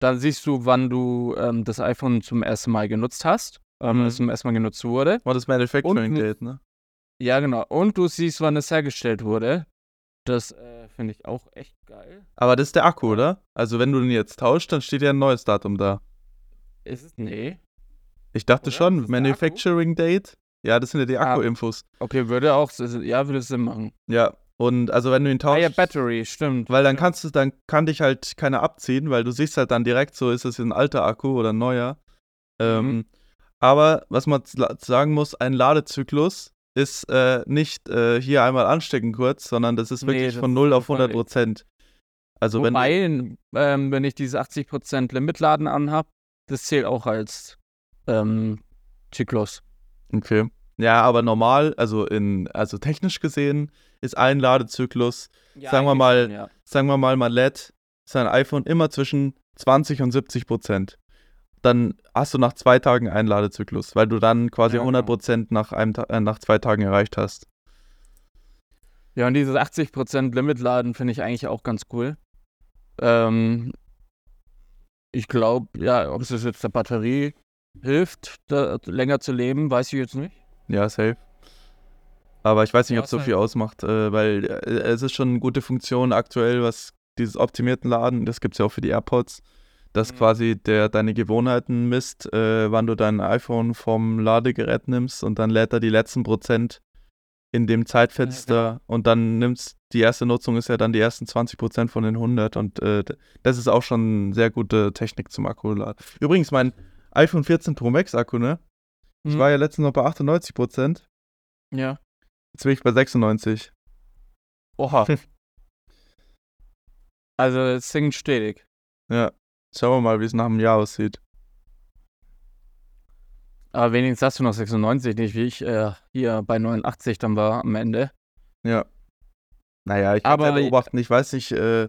Dann siehst du, wann du ähm, das iPhone zum ersten Mal genutzt hast, ähm, Mhm. es zum ersten Mal genutzt wurde. War das Manufacturing Date, ne? Ja, genau. Und du siehst, wann es hergestellt wurde. Das äh, finde ich auch echt geil. Aber das ist der Akku, oder? Also wenn du den jetzt tauscht, dann steht ja ein neues Datum da. Ist es? Nee. Ich dachte Oder? Schon, Manufacturing Date. Ja, das sind ja die Ah. Akku-Infos. Okay, würde auch, ja, würde Sinn machen. Ja, und also wenn du ihn Ah tauschst, ja, Battery, stimmt. weil dann kannst du, dann kann dich halt keiner abziehen, weil du siehst halt dann direkt so, ist es ein alter Akku oder ein neuer. Ähm, Mhm. aber was man sagen muss, ein Ladezyklus ist äh, nicht äh, hier einmal anstecken kurz, sondern das ist Nee, wirklich das von ist 0 auf voll- 100 Prozent. Also wenn Wobei, ähm, wenn ich dieses 80% Limitladen anhab, das zählt auch als ähm, Zyklus. Okay. Ja, aber normal, also in, also technisch gesehen, ist ein Ladezyklus, Sagen wir mal- schon, ja. sagen wir mal, man lädt sein iPhone immer zwischen 20 und 70 Prozent. Dann hast du nach zwei Tagen einen Ladezyklus, weil du dann quasi Ja, 100 Prozent nach, einem äh, nach zwei Tagen erreicht hast. Ja, und dieses 80% Limitladen finde ich eigentlich auch ganz cool. Ähm, ich glaube, ja, ob es jetzt der Batterie hilft, da länger zu leben, weiß ich jetzt nicht. Ja, safe. Aber ich weiß nicht, Ja, ob es so viel ausmacht, äh, weil äh, es ist schon eine gute Funktion aktuell, was dieses optimierten Laden, das gibt es ja auch für die AirPods, dass Mhm. quasi der deine Gewohnheiten misst, äh, wann du dein iPhone vom Ladegerät nimmst und dann lädt er die letzten Prozent in dem Zeitfenster genau. und dann nimmst die erste Nutzung ist ja dann die ersten 20 Prozent von den 100 und äh, das ist auch schon sehr gute Technik zum Akkuladen. Übrigens, mein iPhone 14 Pro Max Akku, ne? Ich Mhm. war ja letztens noch bei 98 Prozent. Ja. Jetzt bin ich bei 96. Oha. Also es sinkt stetig. Ja. Schauen wir mal, wie es nach einem Jahr aussieht. Aber wenigstens hast du noch 96, nicht wie ich äh, hier bei 89 dann war am Ende. Ja. Naja, ich kann ja beobachten. Ich weiß nicht, äh,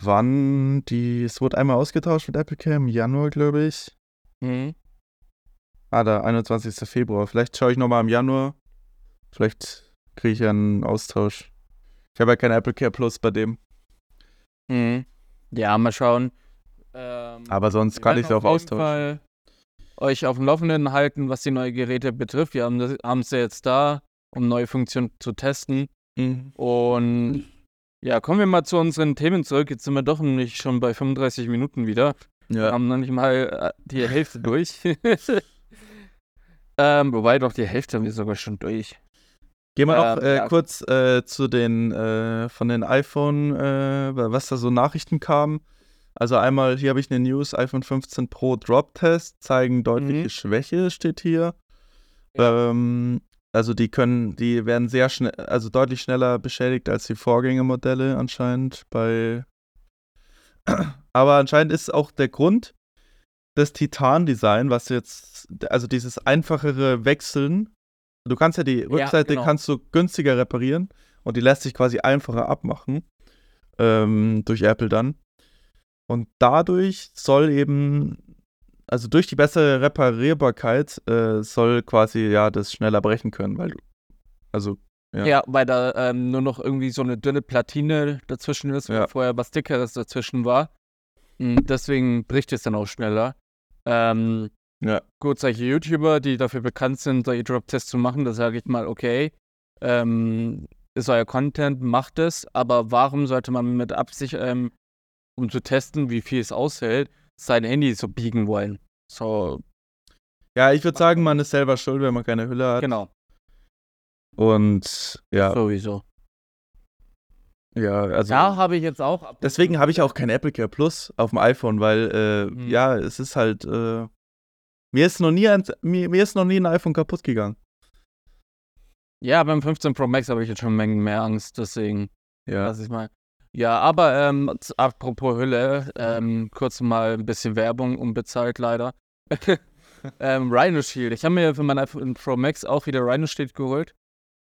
wann die. Es wurde einmal ausgetauscht mit Apple Cam, im Januar, glaube ich. Mhm. Ah, da, 21. Februar. Vielleicht schaue ich nochmal im Januar. Vielleicht kriege ich ja einen Austausch. Ich habe ja kein Apple Care Plus bei dem. Mhm. Ja, mal schauen. Ähm, Aber sonst wir kann ich sie auf jeden Austausch. Fall euch auf dem Laufenden halten, was die neuen Geräte betrifft. Wir haben, das, haben sie jetzt da, um neue Funktionen zu testen. Mhm. Und ja, kommen wir mal zu unseren Themen zurück. Jetzt sind wir doch nämlich schon bei 35 Minuten wieder. Wir Ja. haben noch nicht mal äh, die Hälfte durch. ähm, wobei doch die Hälfte haben wir sogar schon durch. Gehen wir noch äh, ja. kurz äh, zu den äh, von den iPhone, äh, was da so Nachrichten kamen. Also einmal, hier habe ich eine News, iPhone 15 Pro Drop-Test zeigen deutliche Mhm. Schwäche, steht hier. Ähm, also die können, die werden sehr schnell, also deutlich schneller beschädigt als die Vorgängermodelle anscheinend bei. Aber anscheinend ist auch der Grund das Titan-Design, was jetzt, also dieses einfachere Wechseln. Du kannst ja die Rückseite genau. kannst du günstiger reparieren und die lässt sich quasi einfacher abmachen ähm, durch Apple dann. Und dadurch soll eben, also durch die bessere Reparierbarkeit, äh, soll quasi ja das schneller brechen können, weil du, also Ja. Ja, weil da ähm, nur noch irgendwie so eine dünne Platine dazwischen ist, wo Ja. vorher was Dickeres dazwischen war. Und deswegen bricht es dann auch schneller. Ähm, Ja. gut, solche YouTuber, die dafür bekannt sind, solche Drop-Tests zu machen, da sage ich mal, okay, ähm, ist euer Content, macht es, aber warum sollte man mit Absicht, ähm, um zu testen, wie viel es aushält, sein Handy so biegen wollen? So, ja, ich würde sagen, man ist selber schuld, wenn man keine Hülle hat. genau, Und ja, sowieso. ja, also Da habe ich jetzt auch. deswegen habe ich auch kein Apple Care Plus auf dem iPhone, weil äh, Mhm. ja, es ist halt äh, mir ist noch nie ein, mir, mir ist noch nie ein iPhone kaputt gegangen. Ja, beim 15 Pro Max habe ich jetzt schon Mengen mehr Angst, deswegen Ja. lass ich mal. Ja, aber ähm, apropos Hülle, ähm, kurz mal ein bisschen Werbung, unbezahlt leider. ähm, Rhino Shield. Ich habe mir für mein iPhone Pro Max auch wieder Rhino Shield geholt.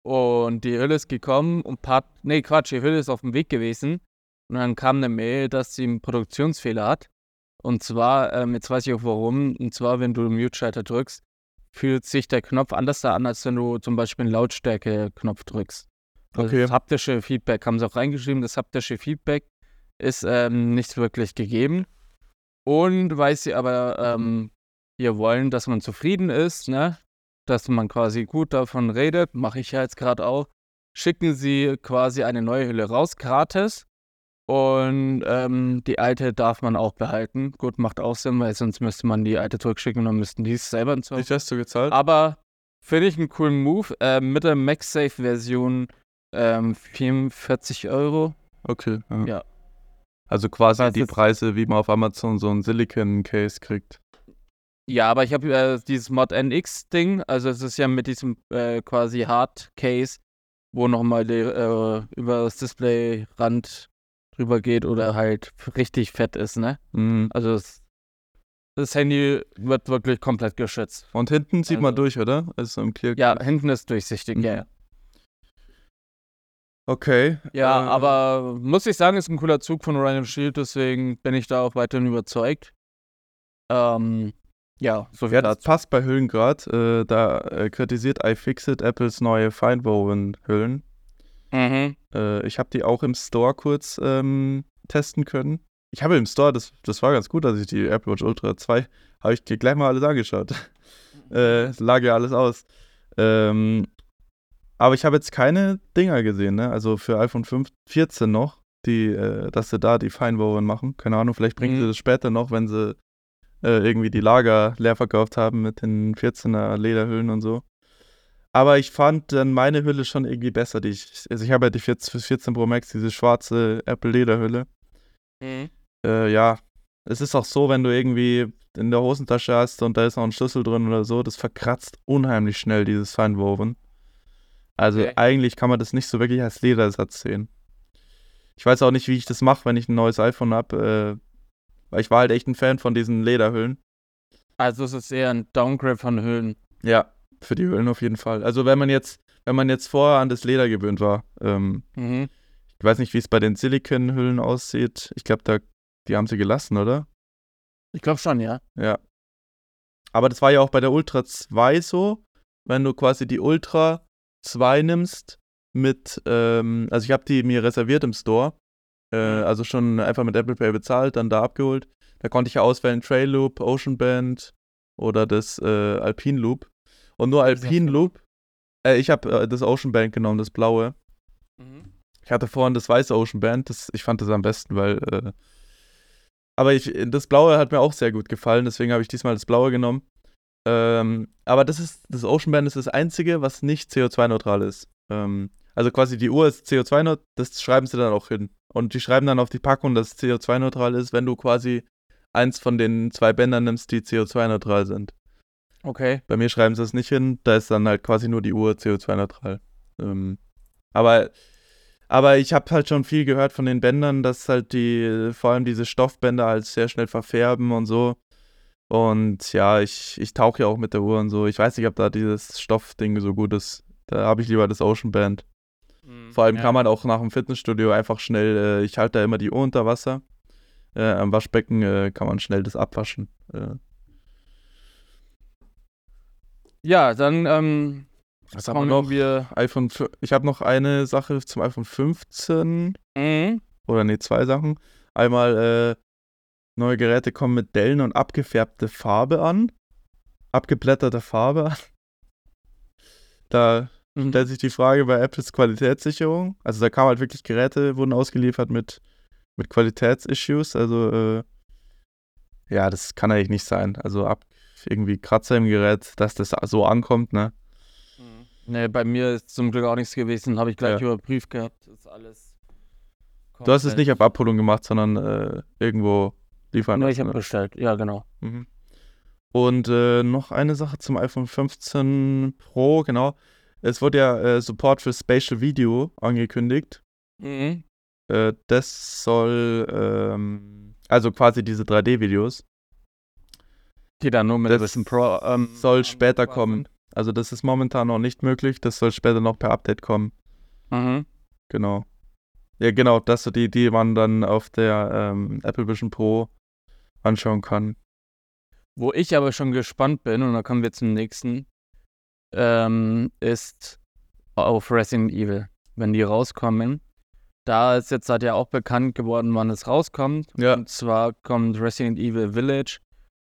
Und die Hülle ist gekommen und paar. Nee, Quatsch, die Hülle ist auf dem Weg gewesen. Und dann kam eine Mail, dass sie einen Produktionsfehler hat. Und zwar, ähm, jetzt weiß ich auch warum. Und zwar, wenn du den Mute-Schalter drückst, fühlt sich der Knopf anders an, als wenn du zum Beispiel einen Lautstärke-Knopf drückst. Also Okay. Das haptische Feedback haben sie auch reingeschrieben. Das haptische Feedback ist ähm, nicht wirklich gegeben. Und weil sie aber ähm, hier wollen, dass man zufrieden ist, ne? dass man quasi gut davon redet, mache ich ja jetzt gerade auch, schicken sie quasi eine neue Hülle raus, gratis. Und ähm, die alte darf man auch behalten. Gut, macht auch Sinn, weil sonst müsste man die alte zurückschicken und dann müssten die es selber entsorgen. Wie hast du gezahlt? Aber finde ich einen coolen Move. Ähm, mit der MagSafe-Version ähm, 44 Euro. Okay. Ja. Ja. Also quasi Was die Preise, wie man auf Amazon so ein Silicon-Case kriegt. Ja, aber ich habe äh, dieses Mod NX-Ding. Also es ist ja mit diesem äh, quasi Hard-Case, wo nochmal äh, über das Display-Rand drüber geht oder halt richtig fett ist, ne? Mhm. Also es, das Handy wird wirklich komplett geschützt. Und hinten sieht man Also- durch, oder? Also im Clear Ja, hinten ist durchsichtig, Mhm. ja. Okay. Ja, äh, aber muss ich sagen, ist ein cooler Zug von Ryan Shield, deswegen bin ich da auch weiterhin überzeugt. Ähm, ja, so viel Ja, das dazu. passt bei Hüllen gerade. Äh, da äh, kritisiert iFixit Apples neue Feinwoven-Hüllen. Mhm. Äh, ich habe die auch im Store kurz ähm, testen können. Ich habe im Store, das, das war ganz gut, dass ich die Apple Watch Ultra 2, habe ich gleich mal alles angeschaut. äh, es lag ja alles aus. Ähm, aber ich habe jetzt keine Dinger gesehen, ne? Also für iPhone 5, 14 noch, die, äh, dass sie da die Feinwoven machen. Keine Ahnung, vielleicht bringen Mhm. sie das später noch, wenn sie äh, irgendwie die Lager leer verkauft haben mit den 14er Lederhüllen und so. Aber ich fand dann meine Hülle schon irgendwie besser. Die ich, also ich habe ja die 14, für 14 Pro Max, diese schwarze Apple Lederhülle. Mhm. Äh, ja, es ist auch so, wenn du irgendwie in der Hosentasche hast und da ist noch ein Schlüssel drin oder so, das verkratzt unheimlich schnell, dieses Feinwoven. Also Okay. eigentlich kann man das nicht so wirklich als Lederersatz sehen. Ich weiß auch nicht, wie ich das mache, wenn ich ein neues iPhone habe. Äh, weil ich war halt echt ein Fan von diesen Lederhüllen. Also es ist eher ein Downgrade von Hüllen. Ja, für die Hüllen auf jeden Fall. Also wenn man jetzt, wenn man jetzt vorher an das Leder gewöhnt war, ähm, Mhm. ich weiß nicht, wie es bei den Silicon-Hüllen aussieht. Ich glaube, da, die haben sie gelassen, oder? Ich glaube schon, ja. Ja. Aber das war ja auch bei der Ultra 2 so, wenn du quasi die Ultra 2 nimmst mit, ähm, also ich habe die mir reserviert im Store, äh, also schon einfach mit Apple Pay bezahlt, dann da abgeholt. Da konnte ich ja auswählen Trail Loop, Ocean Band oder das äh, Alpine Loop. Und nur Alpine Loop, äh, ich habe äh, das Ocean Band genommen, das blaue. Mhm. Ich hatte vorhin das weiße Ocean Band, das, ich fand das am besten, weil. Äh, aber ich, das blaue hat mir auch sehr gut gefallen, deswegen habe ich diesmal das blaue genommen. Ähm, aber das ist, das Ocean Band ist das einzige, was nicht CO2-neutral ist. Ähm, also quasi die Uhr ist CO2-neutral, das schreiben sie dann auch hin. Und die schreiben dann auf die Packung, dass es CO2-neutral ist, wenn du quasi eins von den zwei Bändern nimmst, die CO2-neutral sind. Okay. Bei mir schreiben sie es nicht hin, da ist dann halt quasi nur die Uhr CO2-neutral. Ähm, aber, aber ich habe halt schon viel gehört von den Bändern, dass halt die, vor allem diese Stoffbänder halt sehr schnell verfärben und so. Und ja, ich, ich tauche ja auch mit der Uhr und so. Ich weiß nicht, ob da dieses Stoffding so gut ist. Da habe ich lieber das Ocean Band. Vor allem ja. kann man auch nach dem Fitnessstudio einfach schnell, äh, ich halte da immer die Uhr unter Wasser. Äh, am Waschbecken äh, kann man schnell das abwaschen. Ja, dann ähm, was haben wir noch? wir. iPhone, ich habe noch eine Sache zum iPhone 15 Mhm. oder nee, zwei Sachen. Einmal äh, neue Geräte kommen mit Dellen und abgefärbte Farbe an. Abgeblätterte Farbe an. Da Mhm. stellt sich die Frage bei Apples Qualitätssicherung. Also da kamen halt wirklich Geräte, wurden ausgeliefert mit, mit Qualitätsissues. Also äh, ja, das kann eigentlich nicht sein. Also ab irgendwie Kratzer im Gerät, dass das so ankommt, ne? Nee, bei mir ist zum Glück auch nichts gewesen, habe ich gleich Ja. überprüft gehabt. Ist alles. Du hast es nicht auf Abholung gemacht, sondern äh, irgendwo liefern Nee, ich habe ne? bestellt, ja, genau. Mhm. Und äh, noch eine Sache zum iPhone 15 Pro, genau. Es wurde ja äh, Support für Spatial Video angekündigt. Mhm. Äh, das soll, ähm, also quasi diese 3D-Videos, Die dann nur mit Das Pro. Ähm, soll später kommen. Also das ist momentan noch nicht möglich, das soll später noch per Update kommen. Mhm. Genau. Ja, genau, das so die, die man dann auf der ähm, Apple Vision Pro anschauen kann. Wo ich aber schon gespannt bin, und da kommen wir zum nächsten, ähm, ist auf Resident Evil. Wenn die rauskommen. Da ist jetzt halt ja auch bekannt geworden, wann es rauskommt. Ja. Und zwar kommt Resident Evil Village,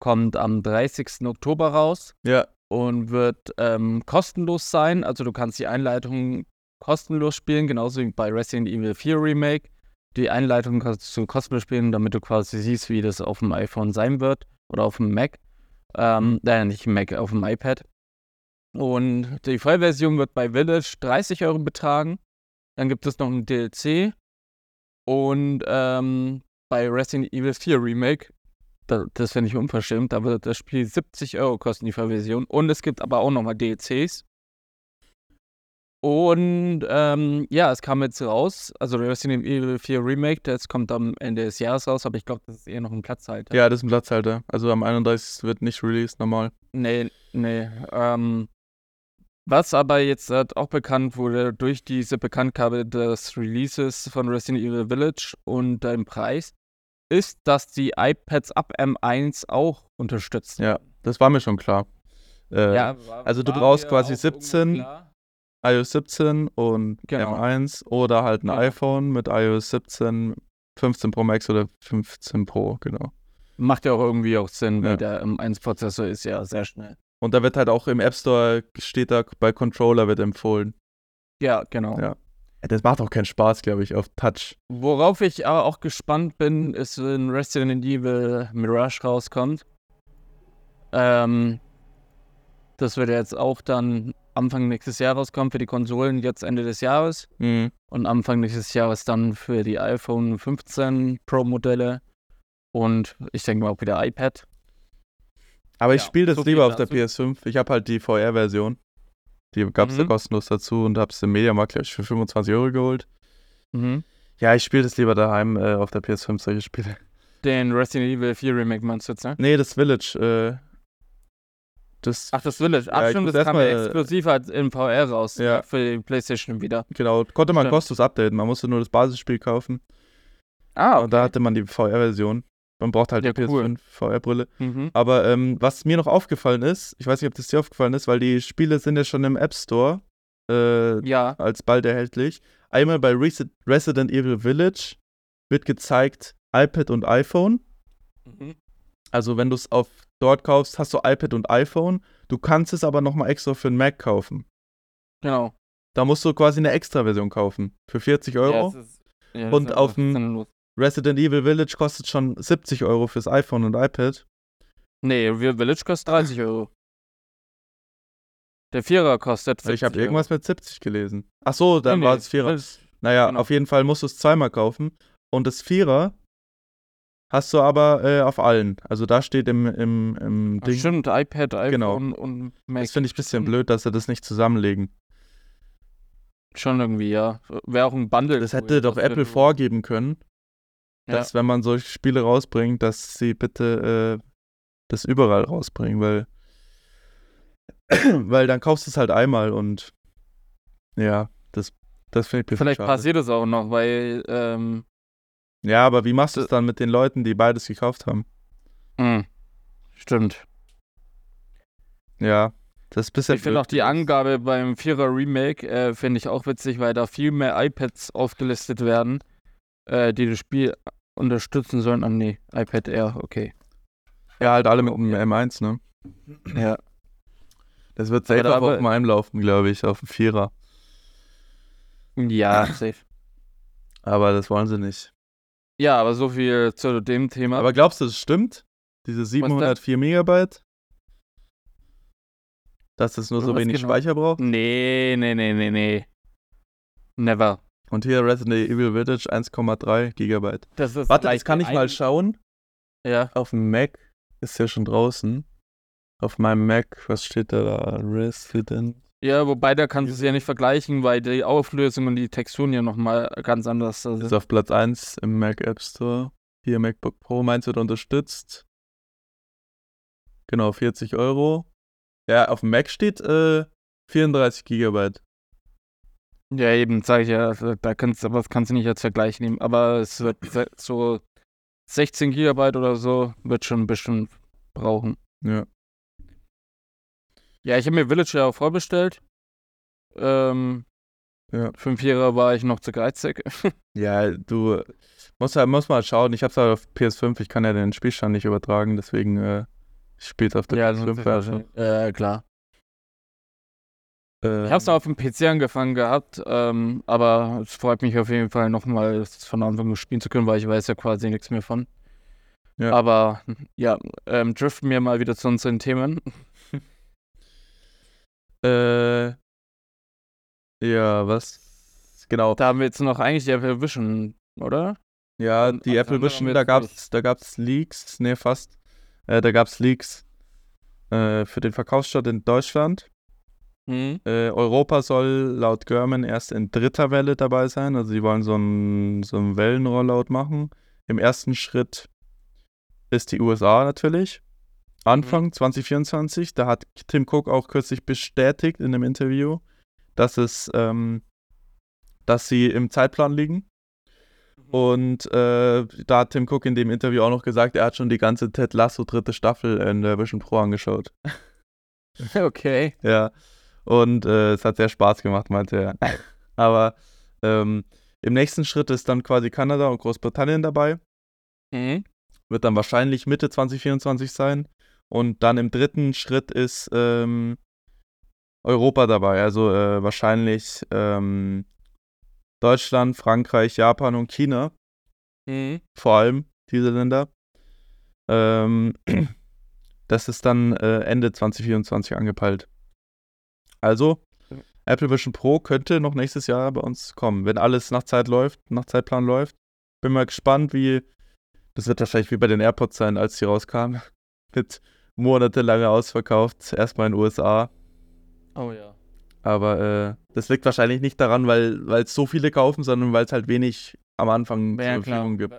kommt am 30. Oktober raus Ja, und wird ähm, kostenlos sein. Also du kannst die Einleitung kostenlos spielen, genauso wie bei Resident Evil 4 Remake. Die Einleitung kannst du kostenlos spielen, damit du quasi siehst, wie das auf dem iPhone sein wird oder auf dem Mac. Ähm, äh, nicht Mac, auf dem iPad. Und die Vollversion wird bei Village 30 Euro betragen. Dann gibt es noch ein DLC. Und ähm, bei Resident Evil 4 Remake, da, das finde ich unverschämt, wird das Spiel 70 Euro kosten, die Vollversion. Und es gibt aber auch nochmal DLCs. Und ähm, ja, es kam jetzt raus, also Resident Evil 4 Remake, das kommt am Ende des Jahres raus, aber ich glaube, das ist eher noch ein Platzhalter. ja, das ist ein Platzhalter. Also am 31. wird nicht released, normal. Nee, nee. Ähm, was aber jetzt halt auch bekannt wurde durch diese Bekanntgabe des Releases von Resident Evil Village und dem Preis, ist, dass die iPads ab M1 auch unterstützen. Ja, das war mir schon klar. Äh, war- also du brauchst quasi auch irgendwo 17. klar. iOS 17 und Genau. M1 oder halt ein Genau. iPhone mit iOS 17, 15 Pro Max oder 15 Pro, genau. Macht ja auch irgendwie auch Sinn, Ja. weil der M1-Prozessor ist ja sehr schnell. Und da wird halt auch im App Store, steht da bei Controller wird empfohlen. Ja, genau. Ja. Das macht auch keinen Spaß, glaube ich, auf Touch. Worauf ich aber auch gespannt bin, ist, wenn Resident Evil Mirage rauskommt. Ähm, das wird ja jetzt auch dann Anfang nächstes Jahr rauskommen für die Konsolen, jetzt Ende des Jahres. Mhm. Und Anfang nächstes Jahres dann für die iPhone 15 Pro Modelle. Und ich denke mal auch wieder iPad. Aber ich Ja, spiele das so lieber auf der dazu. PS5. Ich habe halt die VR-Version. Die gab es ja Mhm. kostenlos dazu und habe es im Mediamarkt, glaube ich, für 25 Euro geholt. Mhm. Ja, ich spiele das lieber daheim äh, auf der PS5, solche Spiele. Den Resident Evil 4 Remake meinst du jetzt, ne? Nee, das Village. Äh, das, Ach, das Village. Ach, Ja, stimmt, das kam ja mal- exklusiv halt in VR raus. Ja. Für die Playstation wieder. genau, konnte man Stimmt. kostenlos updaten. Man musste nur das Basisspiel kaufen. Ah, Und da hatte man die VR-Version. Man braucht halt Ja, die cool. PS5 VR-Brille. Mhm. Aber ähm, was mir noch aufgefallen ist, ich weiß nicht, ob das dir aufgefallen ist, weil die Spiele sind ja schon im App Store äh, Ja. als bald erhältlich. Einmal bei Resi Resident Evil Village wird gezeigt iPad und iPhone. Mhm. Also wenn du es auf dort kaufst, hast du iPad und iPhone. Du kannst es aber nochmal extra für einen Mac kaufen. Genau. Da musst du quasi eine Extra-Version kaufen. Für 40 Euro. Ja, ist, ja, Und auf dem-. Resident Evil Village kostet schon 70 Euro fürs iPhone und iPad. Nee, Village kostet 30 Euro. Der Vierer kostet 40 Ich habe irgendwas mit 70 gelesen. Ach so, dann Nee, war nee, es Vierer. das- Naja, genau. auf jeden Fall musst du es zweimal kaufen. Und das Vierer hast du aber äh, auf allen. Also da steht im, im, im Ach, Ding. Stimmt, iPad, iPhone Genau. und Mac. Das finde ich ein bisschen Stimmt. blöd, dass sie das nicht zusammenlegen. Schon irgendwie, ja. Wäre auch ein Bundle. Das cool, hätte doch dass Apple vorgeben können. Dass wenn man solche Spiele rausbringt, dass sie bitte äh, das überall rausbringen, weil weil dann kaufst du es halt einmal und ja, das, das finde ich Vielleicht schade. passiert es auch noch, weil, ähm, Ja, aber wie machst du es dann mit den Leuten, die beides gekauft haben? mh, stimmt. Ja, das ist bisschen Ich finde auch die. Angabe beim Vierer Remake, äh, finde ich auch witzig, weil da viel mehr iPads aufgelistet werden, äh, die das Spiel unterstützen sollen. Ah, nee, iPad Air, okay. Ja, halt alle mit dem Ja. M1, ne? Ja. Das wird safe Aber- auch auf aber- dem einlaufen, glaube ich, auf dem Vierer. Ja, safe. Aber das wollen sie nicht. Ja, aber so viel zu dem Thema. Aber glaubst du, das stimmt? Diese 704 Megabyte? Dass das nur so wenig genau? Speicher braucht? nee, nee, nee, nee, nee. Never. Und hier Resident Evil Village 1,3 Gigabyte. Das ist Warte, das kann ich mal schauen. Ja. Auf dem Mac ist ja schon draußen. Auf meinem Mac, was steht da? da? Resident. Ja, wobei da kannst du es ja nicht vergleichen, weil die Auflösung und die Texturen ja nochmal ganz anders sind. Ist auf Platz 1 im Mac App Store. Hier MacBook Pro meinst du, unterstützt. Genau, 40 Euro. Ja, auf dem Mac steht äh, 34 Gigabyte. Ja, eben, sage ich ja, also da kannst du, aber das kannst du nicht als Vergleich nehmen. Aber es wird so 16 Gigabyte oder so, wird schon bestimmt brauchen. Ja. Ja, ich habe mir Village ja auch vorbestellt. Ähm, Ja. Den Vierer war ich noch zu geizig. Ja, du musst, halt, musst mal schauen. Ich hab's halt auf PS5, ich kann ja den Spielstand nicht übertragen, deswegen äh, ich spiel's auf der ja, PS5. Also, äh, klar. Äh, Ich habe es auf dem PC angefangen gehabt, ähm, aber es freut mich auf jeden Fall nochmal, von Anfang an spielen zu können, weil ich weiß ja quasi nichts mehr von. Ja. Aber ja, ähm, driften wir mal wieder zu unseren Themen. Äh, ja, was? Genau. Da haben wir jetzt noch eigentlich die Apple Vision, oder? Ja, die Apple Vision, da gab's, da gab's Leaks, nee, fast. Äh, da gab's Leaks äh, für den Verkaufsstart in Deutschland. Mhm. Äh, Europa soll laut German erst in dritter Welle dabei sein. Also sie wollen so einen so einen Wellenrollout machen. Im ersten Schritt ist die USA natürlich. Anfang 2024. Da hat Tim Cook auch kürzlich bestätigt in einem Interview, dass es, ähm, dass sie im Zeitplan liegen. Und äh, da hat Tim Cook in dem Interview auch noch gesagt, er hat schon die ganze Ted Lasso dritte Staffel in der Vision Pro angeschaut. Okay. Ja. Und äh, es hat sehr Spaß gemacht, meinte er. Aber ähm, im nächsten Schritt ist dann quasi Kanada und Großbritannien dabei. Mhm. Wird dann wahrscheinlich Mitte 2024 sein. Und dann im dritten Schritt ist ähm, Europa dabei. Also äh, wahrscheinlich ähm, Deutschland, Frankreich, Japan und China. Mhm. Vor allem diese Länder. Ähm, das ist dann äh, Ende 2024 angepeilt. Also, Apple Vision Pro könnte noch nächstes Jahr bei uns kommen, wenn alles nach Zeit läuft, nach Zeitplan läuft. Bin mal gespannt, wie. Das wird wahrscheinlich wie bei den AirPods sein, als die rauskamen. Mit monatelange ausverkauft. Erstmal in den USA. Oh ja. Aber äh, das liegt wahrscheinlich nicht daran, weil es so viele kaufen, sondern weil es halt wenig am Anfang Ja, zur klar. Verfügung gibt.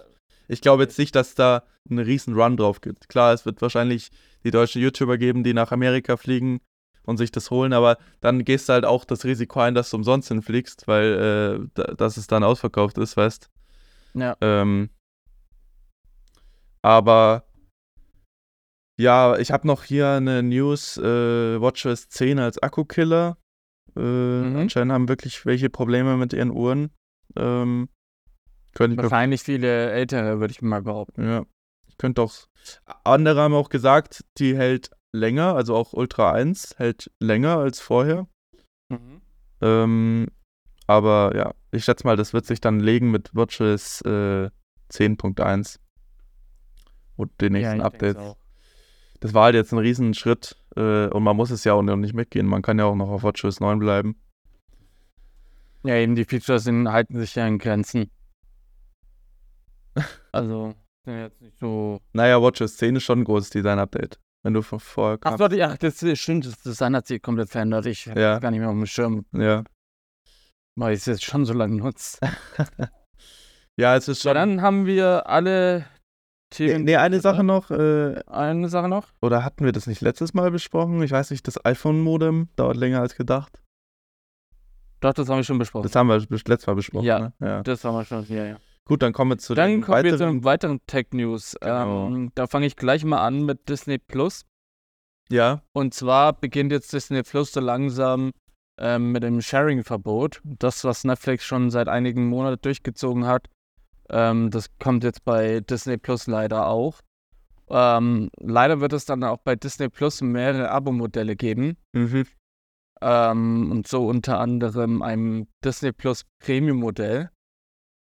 Ich glaube jetzt nicht, dass da einen riesen Run drauf gibt. Klar, es wird wahrscheinlich die deutschen YouTuber geben, die nach Amerika fliegen und sich das holen, aber dann gehst du halt auch das Risiko ein, dass du umsonst hinfliegst, weil äh, da, dass es dann ausverkauft ist, weißt Ja. ähm, aber ja, ich habe noch hier eine News, äh, WatchOS 10 als Akkukiller. Äh, Mhm. Anscheinend haben wirklich welche Probleme mit ihren Uhren. Ähm, Wahrscheinlich viele ältere, würde ich mal behaupten. ja. Ich könnte auch. Andere haben auch gesagt, die hält länger, also auch Ultra 1 hält länger als vorher. Mhm. Ähm, aber ja, ich schätze mal, das wird sich dann legen mit WatchOS äh, 10.1 und den nächsten denk's Updates. Das war halt jetzt ein Riesenschritt äh, und man muss es ja auch noch nicht mitgehen. Man kann ja auch noch auf WatchOS 9 bleiben. Ja, eben die Features sind, halten sich ja in Grenzen. Also, sind jetzt nicht so. Naja, WatchOS 10 ist schon ein großes Design-Update. Wenn du vorher Ach, warte, ja, das ist- stimmt, das Design hat sich komplett verändert. Ich Ja. das gar nicht mehr auf dem Schirm, Ja. weil ich es jetzt schon so lange nutze. Ja, es ist schon. dann haben wir alle nee, Themen. nee, eine Sache noch. Äh, Eine Sache noch? oder hatten wir das nicht letztes Mal besprochen? Ich weiß nicht, das iPhone-Modem dauert länger als gedacht. Doch, das haben wir schon besprochen. Das haben wir letztes Mal besprochen. Ja. Ne? ja. Das haben wir schon, ja, ja. Gut, dann kommen wir zu Dann den kommen wir zu weiteren. einem weiteren Tech-News. Genau. Ähm, da fange ich gleich mal an mit Disney Plus. Ja, Und zwar beginnt jetzt Disney Plus so langsam ähm, mit dem Sharing-Verbot. Das, was Netflix schon seit einigen Monaten durchgezogen hat, ähm, das kommt jetzt bei Disney Plus leider auch. Ähm, leider wird es dann auch bei Disney Plus mehrere Abo-Modelle geben. mhm. Ähm, und so unter anderem ein Disney Plus Premium-Modell.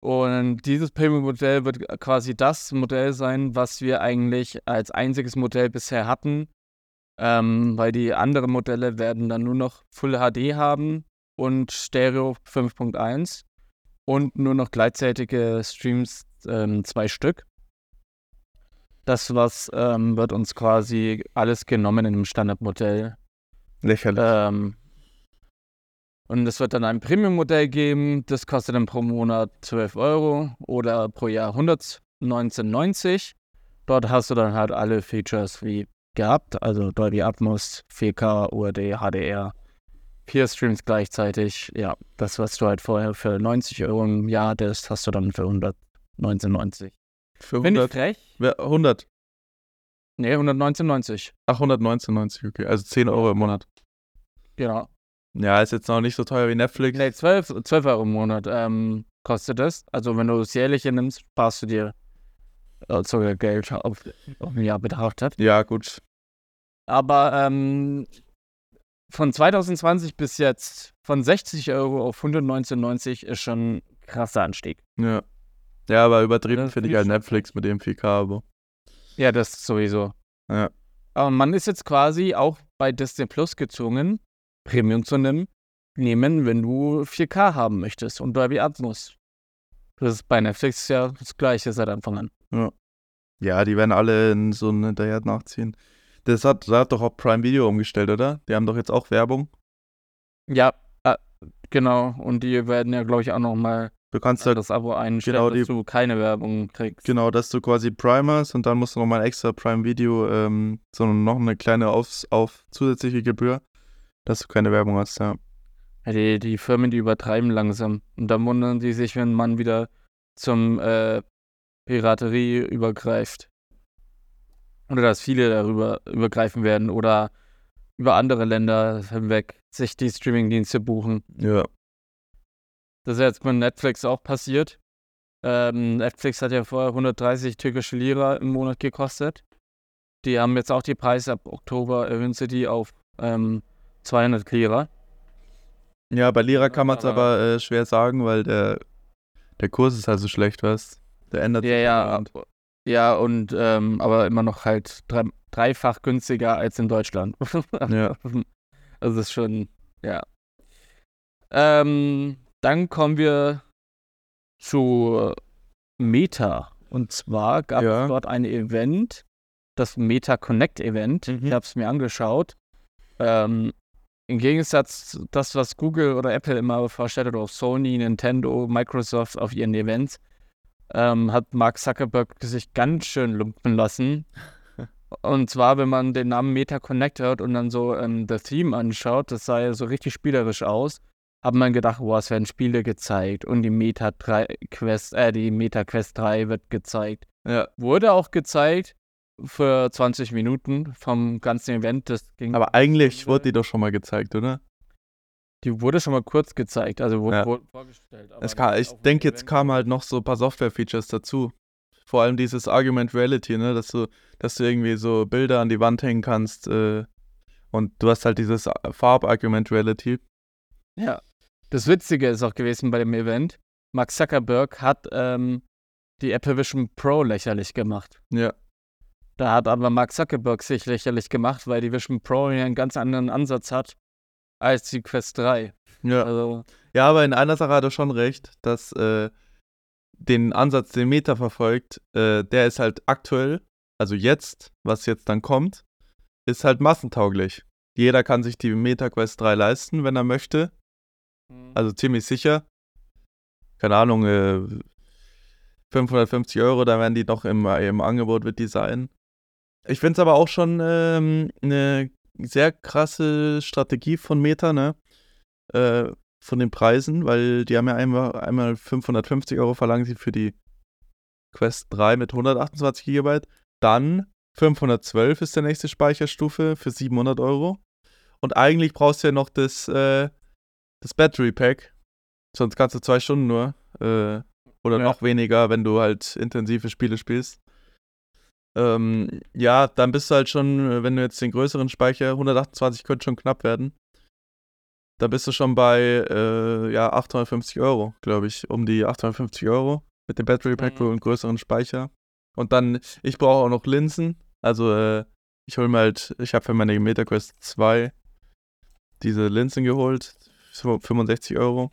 Und dieses Premium-Modell wird quasi das Modell sein, was wir eigentlich als einziges Modell bisher hatten. Ähm, weil die anderen Modelle werden dann nur noch Full HD haben und Stereo 5.1 und nur noch gleichzeitige Streams, ähm, zwei Stück. Das was ähm, wird uns quasi alles genommen in dem Standardmodell. lächerlich. Und es wird dann ein Premium-Modell geben, das kostet dann pro Monat 12 Euro oder pro Jahr 119,90. Dort hast du dann halt alle Features wie gehabt, also Dolby Atmos, 4K, UHD, HDR, vier Streams gleichzeitig. Ja, das, was du halt vorher für 90 Euro im Jahr hattest, hast du dann für 119,90. Für Finde ich 100. frech? Wer- 100. Nee, 119,90. Ach, 119,90, okay. Also 10 Euro im Monat. Genau. Ja, ist jetzt noch nicht so teuer wie Netflix. Nee, 12, 12 Euro im Monat ähm, kostet es. Also wenn du es jährlich nimmst, sparst du dir äh, sogar Geld auf, auf ein Jahr betrachtet. Ja, gut. Aber ähm, von 2020 bis jetzt von 60 Euro auf 119,90 ist schon ein krasser Anstieg. Ja. Ja, aber übertrieben Das finde ich halt Netflix mit dem 4K-Abo. Ja, das sowieso. Ja. Aber man ist jetzt quasi auch bei Disney Plus gezwungen, Premium zu nehmen, nehmen, wenn du 4K haben möchtest und Dolby Atmos. Das ist bei Netflix ja das gleiche seit Anfang an. Ja, die werden alle in so einen hinterher nachziehen. Das hat, da hat doch auch Prime Video umgestellt, oder? Die haben doch jetzt auch Werbung. Ja, äh, genau. Und die werden ja, glaube ich, auch nochmal Du kannst halt, das Abo einstellen, genau, dass die- du keine Werbung kriegst. genau, dass du quasi Prime hast und dann musst du nochmal extra Prime Video, ähm, so noch eine kleine auf, auf zusätzliche Gebühr, dass du keine Werbung hast, ja. Die, die Firmen, die übertreiben langsam. Und dann wundern die sich, wenn man wieder zum äh, Piraterie übergreift. Oder dass viele darüber übergreifen werden oder über andere Länder hinweg sich die Streamingdienste buchen. Ja. Das ist jetzt mit Netflix auch passiert. Ähm, Netflix hat ja vorher 130 türkische Lira im Monat gekostet. Die haben jetzt auch die Preise ab Oktober erhöhen sie die auf ähm, 200 Lira. Ja, bei Lira kann man es Aber- äh, schwer sagen, weil der, der Kurs ist halt so schlecht, weißt Der ändert Ja, sich ja, dauernd. ja, und ähm, aber immer noch halt drei, dreifach günstiger als in Deutschland. Ja. Also das ist schon, ja. Ähm, dann kommen wir zu Meta. Und zwar gab Ja. es dort ein Event, das Meta Connect Event. Mhm. Ich habe es mir angeschaut. Ähm, Im Gegensatz zu das, was Google oder Apple immer vorstellt, oder auch Sony, Nintendo, Microsoft auf ihren Events, ähm, hat Mark Zuckerberg sich ganz schön lumpen lassen. Und zwar, wenn man den Namen Meta Connect hört und dann so ähm, das Theme anschaut, das sah ja so richtig spielerisch aus, hat man gedacht, boah, es werden Spiele gezeigt und die Meta 3 Quest, äh, die Meta Quest 3 wird gezeigt. Ja. Wurde auch gezeigt für 20 Minuten vom ganzen Event. Das ging Aber eigentlich wurde die doch schon mal gezeigt, oder? die wurde schon mal kurz gezeigt, also wurde, Ja. wurde vorgestellt. aber Es kam, nicht ich denke, jetzt kamen halt noch so ein paar Software-Features dazu. Vor allem dieses Argument Reality, ne? Dass du, dass du irgendwie so Bilder an die Wand hängen kannst äh, und du hast halt dieses Farb-Argument Reality. Ja. Das Witzige ist auch gewesen bei dem Event, Mark Zuckerberg hat ähm, die Apple Vision Pro lächerlich gemacht. Ja. Da hat aber Mark Zuckerberg sich lächerlich gemacht, weil die Vision Pro ja einen ganz anderen Ansatz hat als die Quest 3. Ja. Also, Ja, aber in einer Sache hat er schon recht, dass äh, den Ansatz, den Meta verfolgt, äh, der ist halt aktuell, also jetzt, was jetzt dann kommt, ist halt massentauglich. Jeder kann sich die Meta Quest 3 leisten, wenn er möchte. Also ziemlich sicher. Keine Ahnung, äh, 550 Euro, da werden die noch im, im Angebot wird die sein. Ich finde es aber auch schon ähm, eine sehr krasse Strategie von Meta, ne? Äh, von den Preisen, weil die haben ja einmal, einmal 550 Euro verlangen sie für die Quest 3 mit 128 GB. Dann 512 ist der nächste Speicherstufe für 700 Euro. Und eigentlich brauchst du ja noch das, äh, das Battery Pack. Sonst kannst du zwei Stunden nur. Äh, oder Ja. noch weniger, wenn du halt intensive Spiele spielst. Ähm, ja, dann bist du halt schon, äh, wenn du jetzt den größeren Speicher, 128 könnte schon knapp werden. Da bist du schon bei, äh, ja, 850 Euro, glaube ich. Um die 850 Euro mit dem Battery Pack Mhm. und größeren Speicher. Und dann, ich brauche auch noch Linsen. Also, äh, ich hole mir halt, ich habe für meine MetaQuest 2 diese Linsen geholt. für 65 Euro.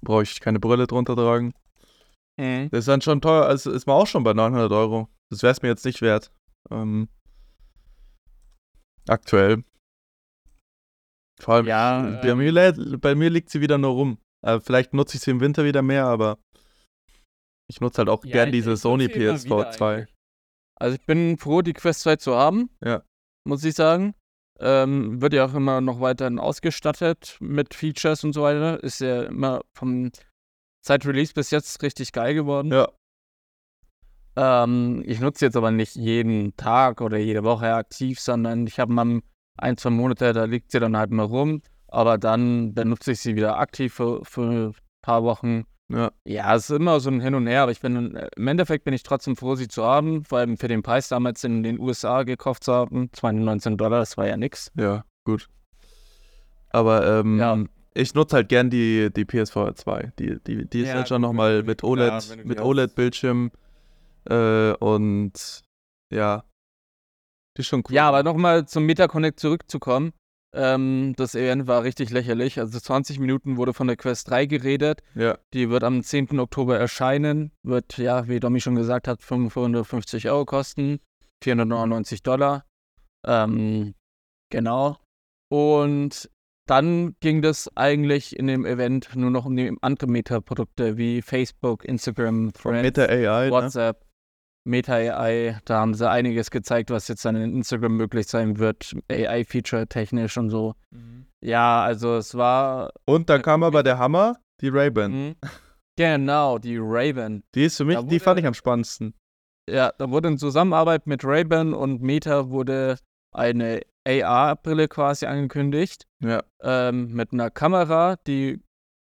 Brauche ich keine Brille drunter tragen. Mhm. Das ist dann schon teuer, also ist man auch schon bei 900 Euro. Das wäre es mir jetzt nicht wert. Ähm, aktuell. Vor allem, Ja, bei, ähm, mir, bei mir liegt sie wieder nur rum. Äh, vielleicht nutze ich sie im Winter wieder mehr, aber ich nutze halt auch Ja, gern diese Sony nutze sie immer PSV wieder 2. eigentlich. Also ich bin froh, die Quest 2 zu haben. Ja. Muss ich sagen. Ähm, wird ja auch immer noch weiterhin ausgestattet mit Features und so weiter. Ist ja immer vom seit Release bis jetzt richtig geil geworden. Ja, Ähm, ich nutze jetzt aber nicht jeden Tag oder jede Woche aktiv, sondern ich habe mal ein, zwei Monate, da liegt sie dann halt mal rum. Aber dann benutze ich sie wieder aktiv für, für ein paar Wochen. ja. Ja, es ist immer so ein Hin und Her, aber ich bin im Endeffekt bin ich trotzdem froh, sie zu haben, vor allem für den Preis damals in den USA gekauft zu haben. 219 Dollar, das war ja nix. Ja, gut. Aber ähm, Ja. ich nutze halt gern die, die PSV 2. Die, die, die ist Ja, halt schon nochmal mit OLED, wenn du die mit hast. Äh, und ja, die ist schon cool. Ja, aber nochmal zum MetaConnect zurückzukommen. Ähm, das Event war richtig lächerlich. Also 20 Minuten wurde von der Quest 3 geredet. Ja, Die wird am 10. Oktober erscheinen. Wird, ja, wie Domi schon gesagt hat, 550 Euro kosten. 499 Dollar. Ähm, genau. Und dann ging das eigentlich in dem Event nur noch um die andere Meta-Produkte wie Facebook, Instagram, Threads, Meta AI. Ne? WhatsApp, Meta AI. Da haben sie einiges gezeigt, was jetzt dann in Instagram möglich sein wird. AI-Feature technisch und so. Ja, also es war. Und dann kam aber der Hammer, die Ray-Ban. Mhm. Genau, die Raven. Die ist für mich, Da die wurde- fand ich am spannendsten. Ja, da wurde in Zusammenarbeit mit Ray-Ban und Meta wurde eine AR-Brille quasi angekündigt. Ja, Ähm, mit einer Kamera, die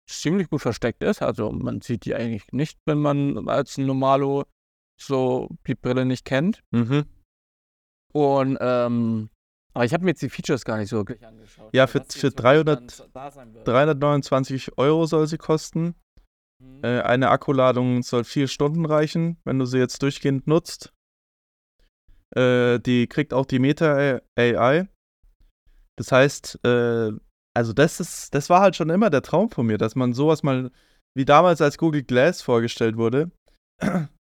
ziemlich gut versteckt ist. Also man sieht die eigentlich nicht, wenn man als Normalo so die Brille nicht kennt. mhm. Und ähm, aber ich habe mir jetzt die Features gar nicht so wirklich angeschaut. Ja, was für- für wirklich 300 dann da sein wird. 329 Euro soll sie kosten. Mhm. Äh, eine Akkuladung soll vier Stunden reichen, wenn du sie jetzt durchgehend nutzt. Äh, die kriegt auch die Meta AI. Das heißt, äh, also das ist, das war halt schon immer der Traum von mir, dass man sowas mal, wie damals als Google Glass vorgestellt wurde,